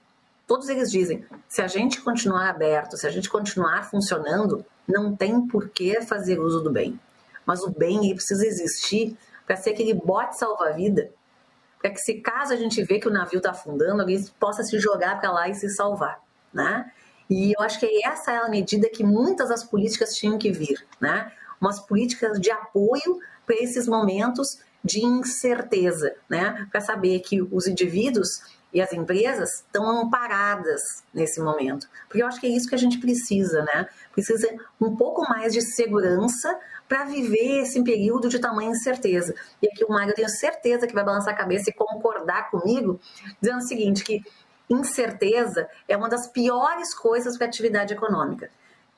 todos eles dizem: se a gente continuar aberto, se a gente continuar funcionando, não tem por que fazer uso do bem. Mas o bem ele precisa existir para ser aquele bote salva-vida, para que se caso a gente vê que o navio está afundando, alguém possa se jogar para lá e se salvar, né? E eu acho que essa é a medida que muitas das políticas tinham que vir, né? Umas políticas de apoio para esses momentos de incerteza, né? Para saber que os indivíduos e as empresas estão amparadas nesse momento. Porque eu acho que é isso que a gente precisa, né? Precisa um pouco mais de segurança para viver esse período de tamanha incerteza. E aqui o Mário, eu tenho certeza que vai balançar a cabeça e concordar comigo, dizendo o seguinte, que incerteza é uma das piores coisas para a atividade econômica.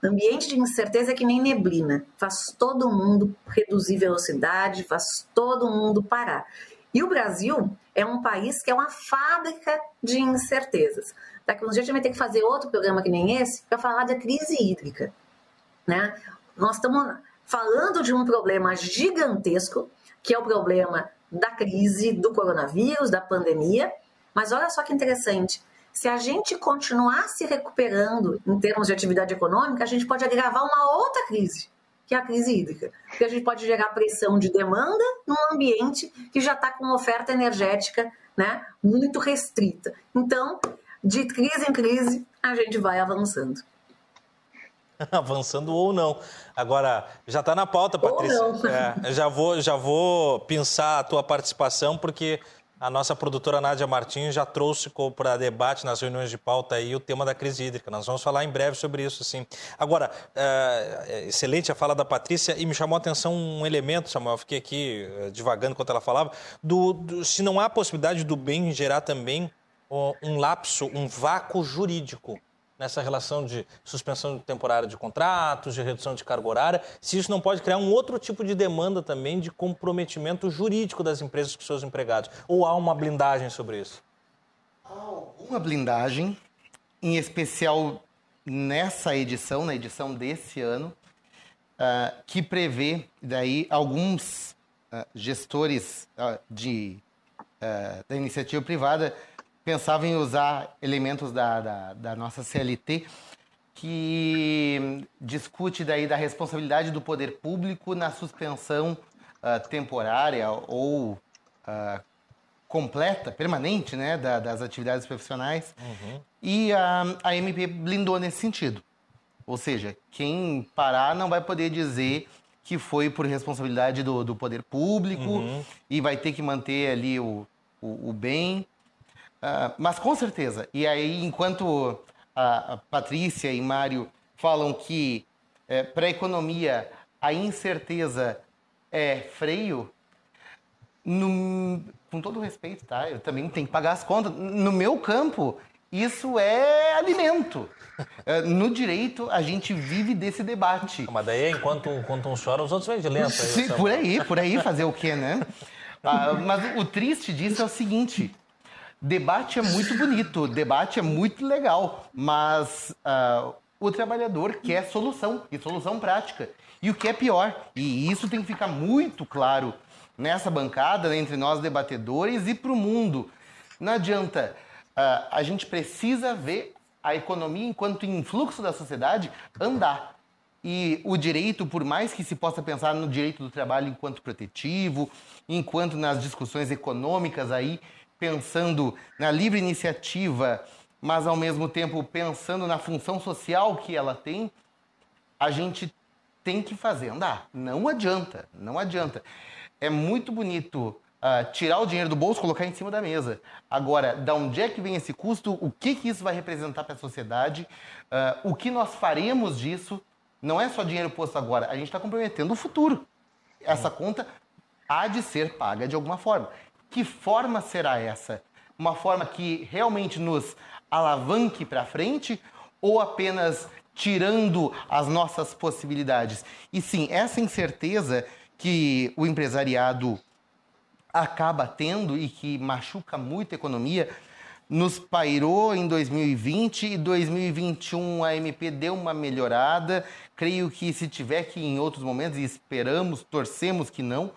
Ambiente de incerteza é que nem neblina, faz todo mundo reduzir velocidade, faz todo mundo parar. E o Brasil é um país que é uma fábrica de incertezas. Daqui uns dias a gente vai ter que fazer outro programa que nem esse para falar da crise hídrica. Né? Nós estamos falando de um problema gigantesco, que é o problema da crise do coronavírus, da pandemia, mas olha só que interessante. Se a gente continuar se recuperando em termos de atividade econômica, a gente pode agravar uma outra crise, que é a crise hídrica. Porque a gente pode gerar pressão de demanda num ambiente que já está com uma oferta energética né, muito restrita. Então, de crise em crise, a gente vai avançando. (laughs) Avançando ou não. Agora, já está na pauta, Patrícia. É, já, vou, já vou pensar a tua participação, porque a nossa produtora Nádia Martins já trouxe para debate nas reuniões de pauta aí o tema da crise hídrica. Nós vamos falar em breve sobre isso, sim. Agora, é, excelente a fala da Patrícia e me chamou a atenção um elemento, Samuel, fiquei aqui é, divagando enquanto ela falava, do, do, se não há possibilidade do bem gerar também um lapso, um vácuo jurídico nessa relação de suspensão temporária de contratos, de redução de carga horária, se isso não pode criar um outro tipo de demanda também de comprometimento jurídico das empresas com seus empregados. Ou há uma blindagem sobre isso? Há alguma blindagem, em especial nessa edição, na edição desse ano, uh, que prevê daí alguns uh, gestores uh, de, da iniciativa privada pensava em usar elementos da, da, da nossa CLT que discute daí da responsabilidade do poder público na suspensão uh, temporária ou uh, completa, permanente, né, da, das atividades profissionais. Uhum. E a, a MP blindou nesse sentido. Ou seja, quem parar não vai poder dizer que foi por responsabilidade do, do poder público uhum. e vai ter que manter ali o, o, o bem. Uh, mas com certeza. E aí, enquanto a, a Patrícia e Mário falam que é, para a economia a incerteza é freio, no, com todo respeito, tá? Eu também tenho que pagar as contas. No meu campo, isso é alimento. É, (laughs) no direito, a gente vive desse debate. Mas daí, enquanto, enquanto um chora, os outros vêm de lento. (laughs) Sim, por aí, por aí, fazer o quê, né? (laughs) Ah, mas o triste disso é o seguinte: Debate é muito bonito, debate é muito legal, mas uh, o trabalhador quer solução e solução prática. E o que é pior, e isso tem que ficar muito claro nessa bancada, entre nós debatedores e para o mundo. Não adianta, uh, a gente precisa ver a economia enquanto influxo da sociedade andar. E o direito, por mais que se possa pensar no direito do trabalho enquanto protetivo, enquanto nas discussões econômicas aí pensando na livre iniciativa, mas ao mesmo tempo pensando na função social que ela tem, a gente tem que fazer andar. Não adianta, não adianta. É muito bonito uh, tirar o dinheiro do bolso, colocar em cima da mesa. Agora, da onde é que vem esse custo? O que, que isso vai representar para a sociedade? Uh, o que nós faremos disso? Não é só dinheiro posto agora, a gente está comprometendo o futuro. Essa conta há de ser paga de alguma forma. Que forma será essa? Uma forma que realmente nos alavanque para frente ou apenas tirando as nossas possibilidades? E sim, essa incerteza que o empresariado acaba tendo e que machuca muito a economia, nos pairou em 2020 e 2021 a MP deu uma melhorada. Creio que se tiver que em outros momentos, e esperamos, torcemos que não,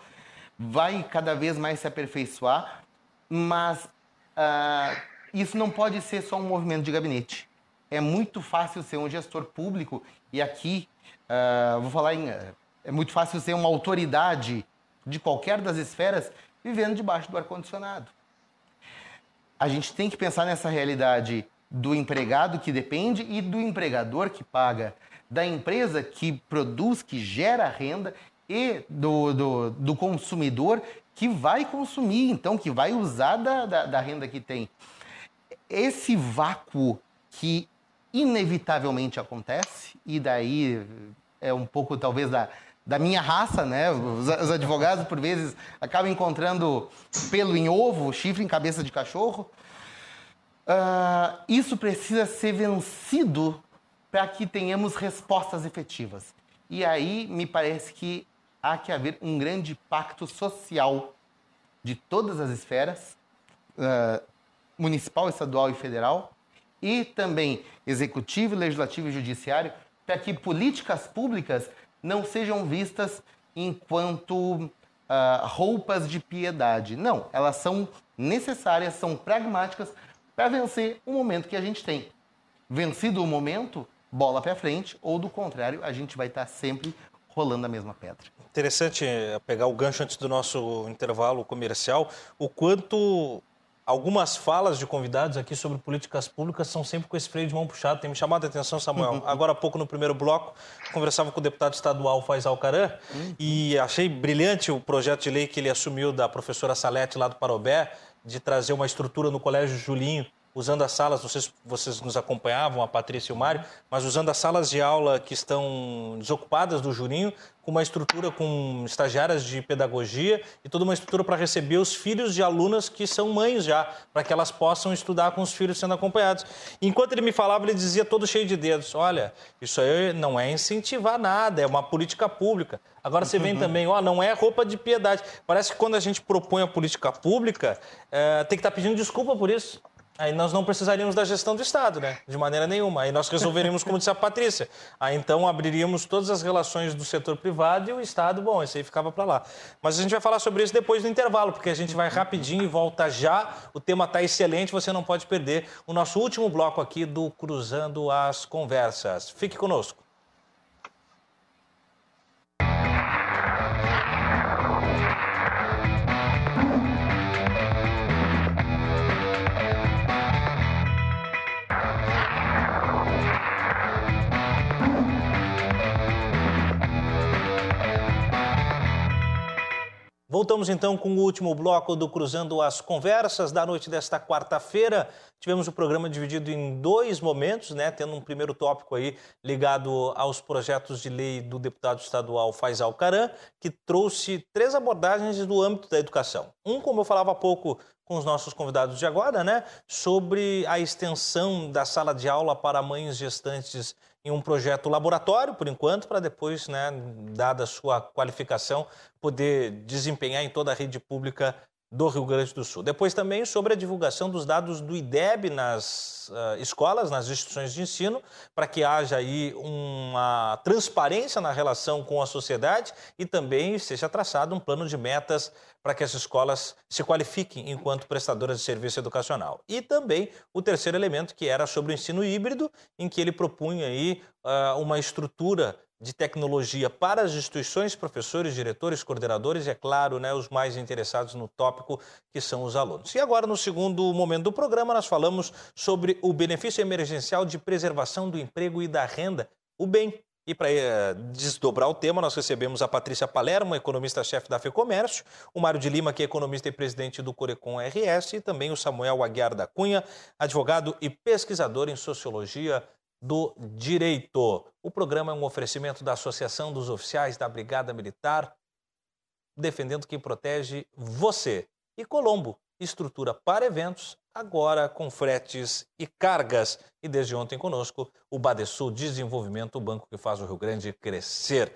vai cada vez mais se aperfeiçoar, mas uh, isso não pode ser só um movimento de gabinete. É muito fácil ser um gestor público, e aqui, uh, vou falar em. É muito fácil ser uma autoridade de qualquer das esferas vivendo debaixo do ar-condicionado. A gente tem que pensar nessa realidade do empregado que depende e do empregador que paga, da empresa que produz, que gera renda e do, do, do consumidor que vai consumir, então, que vai usar da, da, da renda que tem. Esse vácuo que inevitavelmente acontece, e daí é um pouco talvez da, da minha raça, né? Os, os, advogados, por vezes, acabam encontrando pelo em ovo, chifre em cabeça de cachorro. Uh, isso precisa ser vencido para que tenhamos respostas efetivas. E aí me parece que há que haver um grande pacto social de todas as esferas, uh, municipal, estadual e federal, e também executivo, legislativo e judiciário, para que políticas públicas não sejam vistas enquanto uh, roupas de piedade. Não, elas são necessárias, são pragmáticas para vencer o momento que a gente tem. Vencido o momento, bola para frente, ou do contrário, a gente vai estar sempre rolando a mesma pedra. Interessante eh, pegar o gancho antes do nosso intervalo comercial, o quanto algumas falas de convidados aqui sobre políticas públicas são sempre com esse freio de mão puxado. Tem me chamado a atenção, Samuel. Uhum. Agora há pouco, no primeiro bloco, conversava com o deputado estadual Faisal Caran uhum. e achei brilhante o projeto de lei que ele assumiu da professora Salete lá do Parobé, de trazer uma estrutura no Colégio Julinho usando as salas, vocês, vocês nos acompanhavam, a Patrícia e o Mário, mas usando as salas de aula que estão desocupadas do Jurinho, com uma estrutura com estagiárias de pedagogia e toda uma estrutura para receber os filhos de alunas que são mães já, para que elas possam estudar com os filhos sendo acompanhados. Enquanto ele me falava, ele dizia todo cheio de dedos: olha, isso aí não é incentivar nada, é uma política pública. Agora você vem uhum. também, ó, não é roupa de piedade. Parece que quando a gente propõe a política pública, é, tem que estar tá pedindo desculpa por isso. Aí nós não precisaríamos da gestão do Estado, né? De maneira nenhuma. Aí nós resolveríamos, como disse a Patrícia. Aí então abriríamos todas as relações do setor privado e o Estado, bom, isso aí ficava para lá. Mas a gente vai falar sobre isso depois do intervalo, porque a gente vai rapidinho e volta já. O tema está excelente, você não pode perder o nosso último bloco aqui do Cruzando as Conversas. Fique conosco. Voltamos então com o último bloco do Cruzando as Conversas da noite desta quarta-feira. Tivemos o programa dividido em dois momentos, né? Tendo um primeiro tópico aí ligado aos projetos de lei do deputado estadual Faisal Caran, que trouxe três abordagens do âmbito da educação. Um, como eu falava há pouco com os nossos convidados de agora, né? Sobre a extensão da sala de aula para mães gestantes em um projeto laboratório, por enquanto, para depois, né, dada a sua qualificação, poder desempenhar em toda a rede pública do Rio Grande do Sul. Depois também sobre a divulgação dos dados do IDEB nas uh, escolas, nas instituições de ensino, para que haja aí uma transparência na relação com a sociedade e também seja traçado um plano de metas para que as escolas se qualifiquem enquanto prestadoras de serviço educacional. E também o terceiro elemento que era sobre o ensino híbrido, em que ele propunha aí uh, uma estrutura de tecnologia para as instituições, professores, diretores, coordenadores e, é claro, né, os mais interessados no tópico, que são os alunos. E agora, no segundo momento do programa, nós falamos sobre o benefício emergencial de preservação do emprego e da renda, o BEM. E para eh, desdobrar o tema, nós recebemos a Patrícia Palermo, economista-chefe da FEComércio, o Mário de Lima, que é economista e presidente do Corecon RS, e também o Samuel Aguiar da Cunha, advogado e pesquisador em sociologia do Direito. O programa é um oferecimento da Associação dos Oficiais da Brigada Militar, defendendo quem protege você. E Colombo, estrutura para eventos, agora com fretes e cargas. E desde ontem conosco, o Badesul Desenvolvimento, o banco que faz o Rio Grande crescer.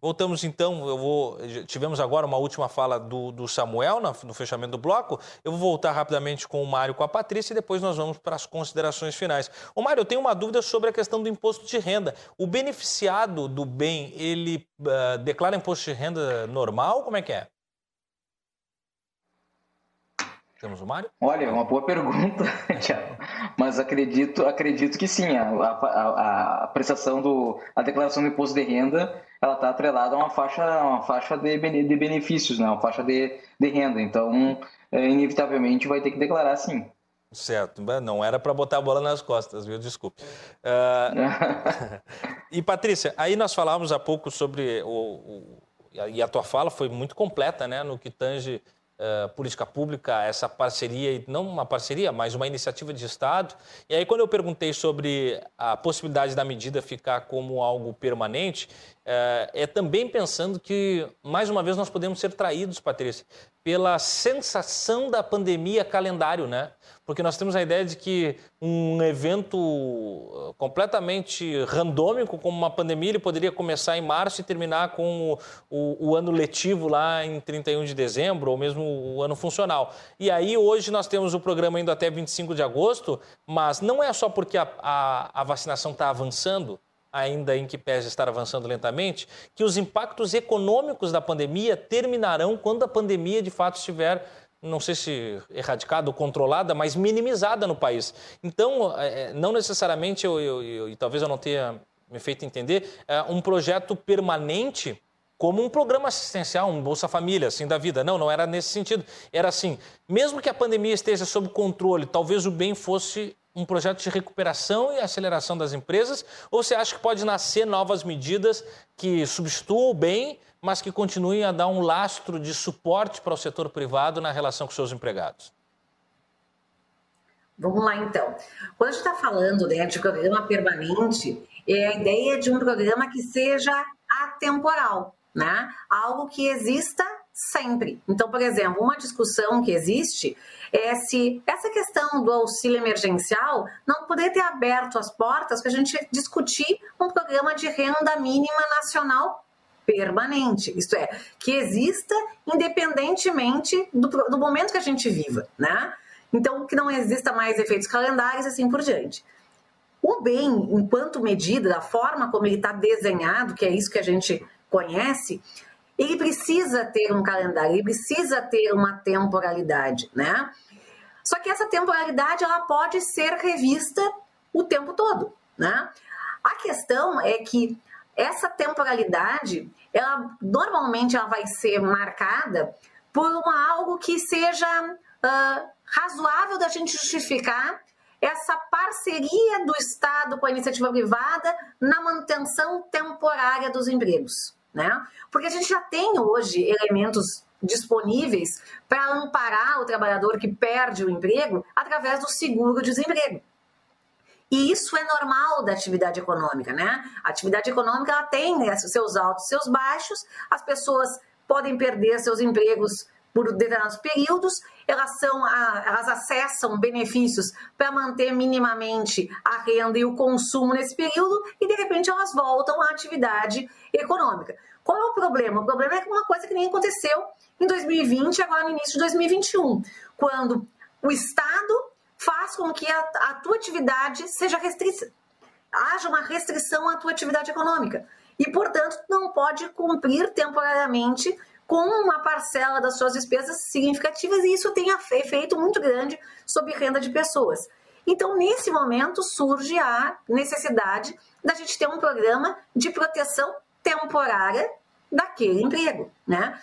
Voltamos então, eu vou. Tivemos agora uma última fala do, do Samuel no, no, fechamento do bloco. Eu vou voltar rapidamente com o Mário com a Patrícia e depois nós vamos para as considerações finais. O Mário, eu tenho uma dúvida sobre a questão do imposto de renda. O beneficiado do bem, ele uh, declara imposto de renda normal? Como é que é? Temos o Mário? Olha, é uma boa pergunta, (laughs) mas acredito, acredito que sim. A, a, a, prestação do, a declaração do imposto de renda, ela está atrelada a uma faixa, uma faixa de, de benefícios, né? uma faixa de, de renda. Então, é, inevitavelmente, vai ter que declarar sim. Certo, não era para botar a bola nas costas, viu? Desculpe. Uh... (laughs) e Patrícia, aí nós falávamos há pouco sobre o, o, e a tua fala foi muito completa, né, no que tange uh, política pública, essa parceria, não uma parceria, mas uma iniciativa de Estado. E aí, quando eu perguntei sobre a possibilidade da medida ficar como algo permanente, uh, é também pensando que, mais uma vez, nós podemos ser traídos, Patrícia, pela sensação da pandemia calendário, né? Porque nós temos a ideia de que um evento uh, completamente randômico, como uma pandemia, ele poderia começar em março e terminar com o, o, o, ano letivo lá em 31 de dezembro, ou mesmo o ano funcional. E aí, hoje, nós temos o programa indo até 25 de agosto, mas não é só porque a, a, a vacinação está avançando, ainda em que pese estar avançando lentamente, que os impactos econômicos da pandemia terminarão quando a pandemia de fato estiver não sei se erradicada ou controlada, mas minimizada no país. Então, é, é, não necessariamente, eu, eu, eu, e talvez eu não tenha me feito entender, é um projeto permanente como um programa assistencial, um Bolsa Família, assim, da vida. Não, não era nesse sentido. Era assim, mesmo que a pandemia esteja sob controle, talvez o bem fosse um projeto de recuperação e aceleração das empresas? Ou você acha que pode nascer novas medidas que substituam bem, mas que continuem a dar um lastro de suporte para o setor privado na relação com seus empregados? Vamos lá, então. Quando a gente está falando né, de programa permanente, é a ideia de um programa que seja atemporal, né? Algo que exista sempre. Então, por exemplo, uma discussão que existe é se essa questão do auxílio emergencial não poderia ter aberto as portas para a gente discutir um programa de renda mínima nacional permanente, isto é, que exista independentemente do, do momento que a gente viva, né? Então, que não exista mais efeitos calendários e assim por diante. O bem, enquanto medida, da forma como ele está desenhado, que é isso que a gente conhece, ele precisa ter um calendário, ele precisa ter uma temporalidade, né? Só que essa temporalidade ela pode ser revista o tempo todo, né? A questão é que essa temporalidade, ela normalmente ela vai ser marcada por uma, algo que seja uh, razoável da gente justificar essa parceria do Estado com a iniciativa privada na manutenção temporária dos empregos né? Porque a gente já tem hoje elementos disponíveis para amparar o trabalhador que perde o emprego através do seguro-desemprego. E isso é normal da atividade econômica, né? A atividade econômica ela tem né, seus altos, seus baixos, as pessoas podem perder seus empregos por determinados períodos, elas, são, elas acessam benefícios para manter minimamente a renda e o consumo nesse período e, de repente, elas voltam à atividade econômica. Qual é o problema? O problema é uma coisa que nem aconteceu em 2020, agora no início de 2021, quando o Estado faz com que a, a tua atividade seja restrita. Haja uma restrição à tua atividade econômica. E, portanto, não pode cumprir temporariamente com uma parcela das suas despesas significativas e isso tem efeito muito grande sobre renda de pessoas. Então, nesse momento, surge a necessidade da gente ter um programa de proteção temporária daquele emprego, né?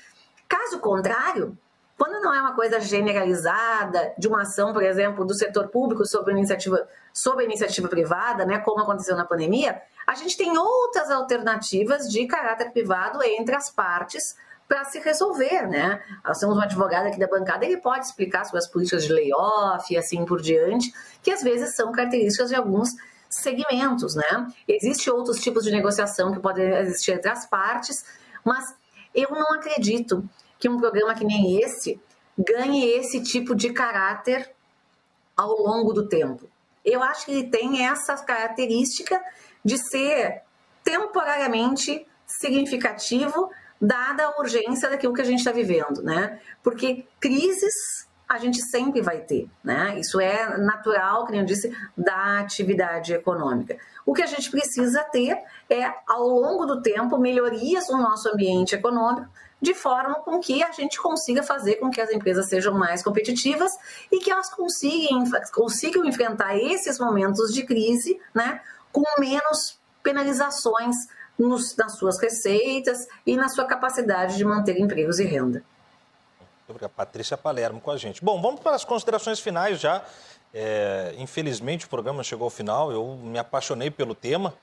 Caso contrário, quando não é uma coisa generalizada de uma ação, por exemplo, do setor público sobre a iniciativa, sobre iniciativa privada, né, como aconteceu na pandemia, a gente tem outras alternativas de caráter privado entre as partes para se resolver, né? Nós temos um advogado aqui da bancada, ele pode explicar sobre as políticas de layoff e assim por diante, que às vezes são características de alguns segmentos, né? Existem outros tipos de negociação que podem existir entre as partes, mas eu não acredito que um programa que nem esse ganhe esse tipo de caráter ao longo do tempo. Eu acho que ele tem essa característica de ser temporariamente significativo dada a urgência daquilo que a gente está vivendo, né? Porque crises a gente sempre vai ter, né? Isso é natural, como eu disse, da atividade econômica. O que a gente precisa ter é, ao longo do tempo, melhorias no nosso ambiente econômico, de forma com que a gente consiga fazer com que as empresas sejam mais competitivas e que elas consigam, consigam enfrentar esses momentos de crise, né? Com menos penalizações nos, nas suas receitas e na sua capacidade de manter empregos e renda. Muito. Patrícia Palermo com a gente. Bom, vamos para as considerações finais já. É, infelizmente o programa chegou ao final, eu me apaixonei pelo tema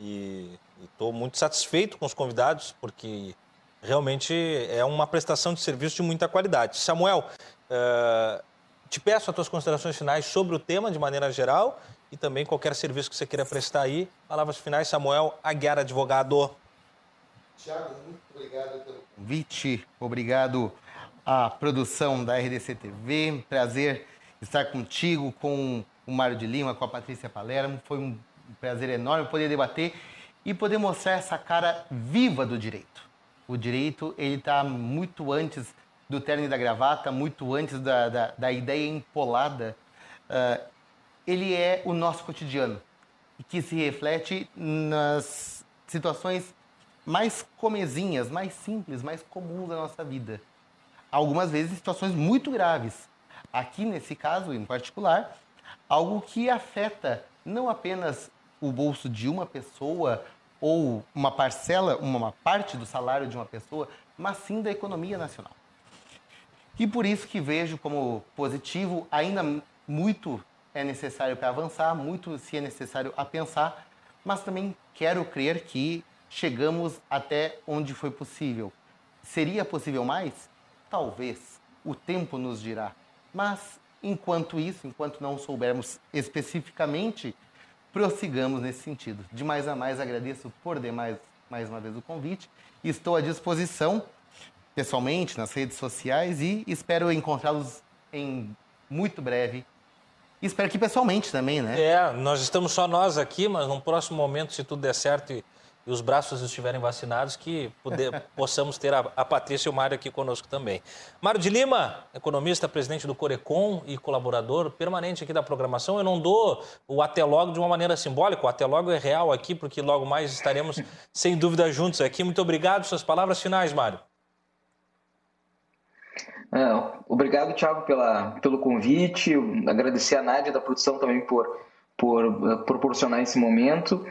e estou muito satisfeito com os convidados, porque realmente é uma prestação de serviço de muita qualidade. Samuel, é, te peço as tuas considerações finais sobre o tema de maneira geral e também qualquer serviço que você queira prestar aí. Palavras finais, Samuel Aguiar, advogado. Tiago, muito obrigado pelo convite, obrigado à produção da RDC TV, prazer estar contigo, com o Mário de Lima, com a Patrícia Palermo, foi um prazer enorme poder debater e poder mostrar essa cara viva do direito. O direito, ele está muito antes do terno e da gravata, muito antes da, da, da ideia empolada. Uh, ele é o nosso cotidiano e que se reflete nas situações mais comezinhas, mais simples, mais comuns da nossa vida. Algumas vezes situações muito graves. Aqui nesse caso em particular, algo que afeta não apenas o bolso de uma pessoa ou uma parcela, uma parte do salário de uma pessoa, mas sim da economia nacional. E por isso que vejo como positivo ainda muito é necessário para avançar, muito se é necessário a pensar, mas também quero crer que chegamos até onde foi possível. Seria possível mais? Talvez. O tempo nos dirá. Mas enquanto isso, enquanto não soubermos especificamente, prossigamos nesse sentido. De mais a mais, agradeço por demais mais uma vez o convite. Estou à disposição pessoalmente nas redes sociais e espero encontrá-los em muito breve. Espero que pessoalmente também, né? É, nós estamos só nós aqui, mas num próximo momento, se tudo der certo e e os braços estiverem vacinados, que poder, (laughs) possamos ter a, a Patrícia e o Mário aqui conosco também. Mário de Lima, economista, presidente do Corecon e colaborador permanente aqui da programação. Eu não dou o até logo de uma maneira simbólica, o até logo é real aqui, porque logo mais estaremos, (laughs) sem dúvida, juntos aqui. Muito obrigado. Suas palavras finais, Mário. É, obrigado, Thiago, pela, pelo convite. Agradecer a Nádia da produção também por por uh, proporcionar esse momento,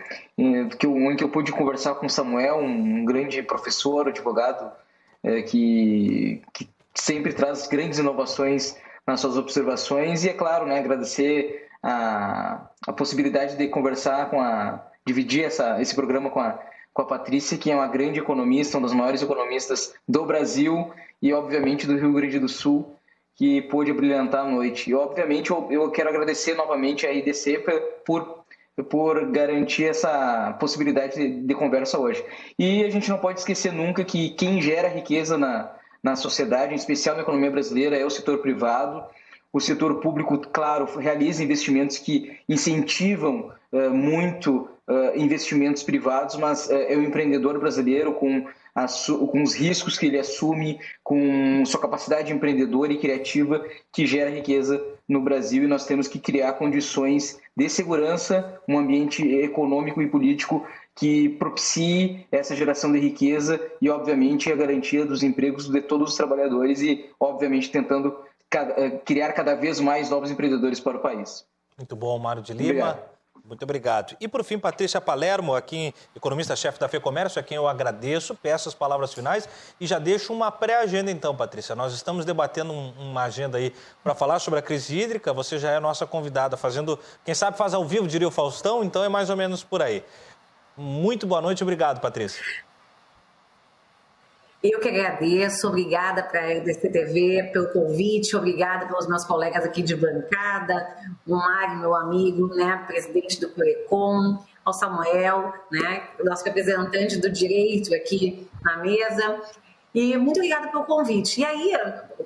que eu, em que eu pude conversar com Samuel, um grande professor, advogado, uh, que, que sempre traz grandes inovações nas suas observações e é claro, né, agradecer a, a possibilidade de conversar com a dividir essa, esse programa com a com a Patrícia, que é uma grande economista, uma das maiores economistas do Brasil e obviamente do Rio Grande do Sul que pôde brilhantar a noite. E, obviamente, eu, eu quero agradecer novamente a IDC por, por garantir essa possibilidade de, de, conversa hoje. E a gente não pode esquecer nunca que quem gera riqueza na, na sociedade, em especial na economia brasileira, é o setor privado. O setor público, claro, realiza investimentos que incentivam uh, muito uh, investimentos privados, mas uh, é o empreendedor brasileiro com com os riscos que ele assume, com sua capacidade empreendedora e criativa que gera riqueza no Brasil e nós temos que criar condições de segurança, um ambiente econômico e político que propicie essa geração de riqueza e, obviamente, a garantia dos empregos de todos os trabalhadores e, obviamente, tentando eh, criar cada vez mais novos empreendedores para o país. Muito bom, Mário de Lima. Obrigado. Muito obrigado. E por fim, Patrícia Palermo, aqui economista-chefe da FEComércio, a quem eu agradeço, peço as palavras finais e já deixo uma pré-agenda então, Patrícia. Nós estamos debatendo um, uma agenda aí para falar sobre a crise hídrica, você já é nossa convidada, fazendo, quem sabe faz ao vivo, diria o Faustão, então é mais ou menos por aí. Muito boa noite, obrigado, Patrícia. Eu que agradeço, obrigada para a RDC TV pelo convite, obrigada pelos meus colegas aqui de bancada, o Mário, meu amigo, né, presidente do Corecon, ao Samuel, né, nosso representante do direito aqui na mesa, e muito obrigada pelo convite. E aí,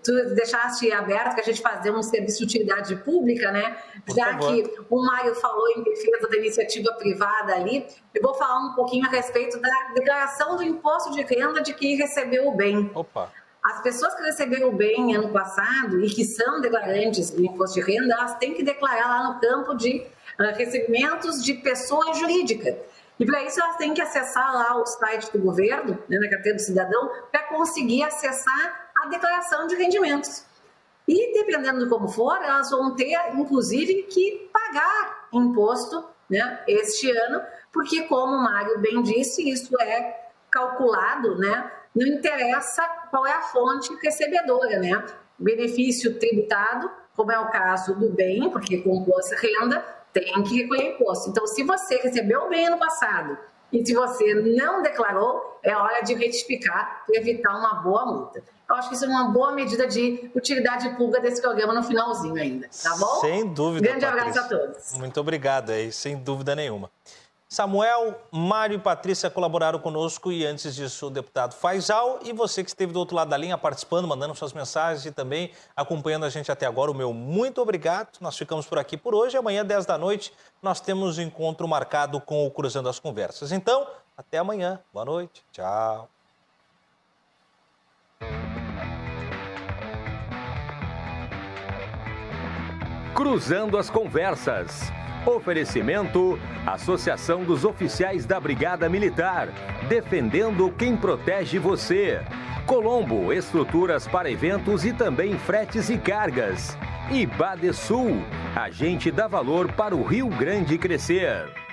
tu deixaste aberto que a gente fazer um serviço de utilidade pública, né? Por Já favor. que o Mário falou em defesa da iniciativa privada ali, eu vou falar um pouquinho a respeito da declaração do imposto de renda de quem recebeu o bem. Opa! As pessoas que receberam o bem ano passado e que são declarantes do imposto de renda, elas têm que declarar lá no campo de uh, recebimentos de pessoa jurídica. E para isso elas têm que acessar lá o site do governo, né, na carteira do cidadão, para conseguir acessar a declaração de rendimentos. E dependendo de como for, elas vão ter, inclusive, que pagar imposto né, este ano, porque, como o Mário bem disse, isso é calculado, né, não interessa qual é a fonte recebedora, né? Benefício tributado, como é o caso do bem, porque compôs renda, tem que recolher imposto. Então, se você recebeu bem ano passado e se você não declarou, é hora de retificar para evitar uma boa multa. Eu acho que isso é uma boa medida de utilidade pública desse programa no finalzinho ainda, tá bom? Sem dúvida. Grande Patrícia. abraço a todos. Muito obrigado aí, sem dúvida nenhuma. Samuel, Mário e Patrícia colaboraram conosco e antes disso o deputado Faisal e você que esteve do outro lado da linha participando, mandando suas mensagens e também acompanhando a gente até agora, o meu muito obrigado. Nós ficamos por aqui por hoje. Amanhã, 10 da noite, nós temos encontro marcado com o Cruzando as Conversas. Então, até amanhã. Boa noite. Tchau. Cruzando as Conversas. Oferecimento: Associação dos Oficiais da Brigada Militar, defendendo quem protege você. Colombo, estruturas para eventos e também fretes e cargas. E Badesul, agente dá valor para o Rio Grande crescer.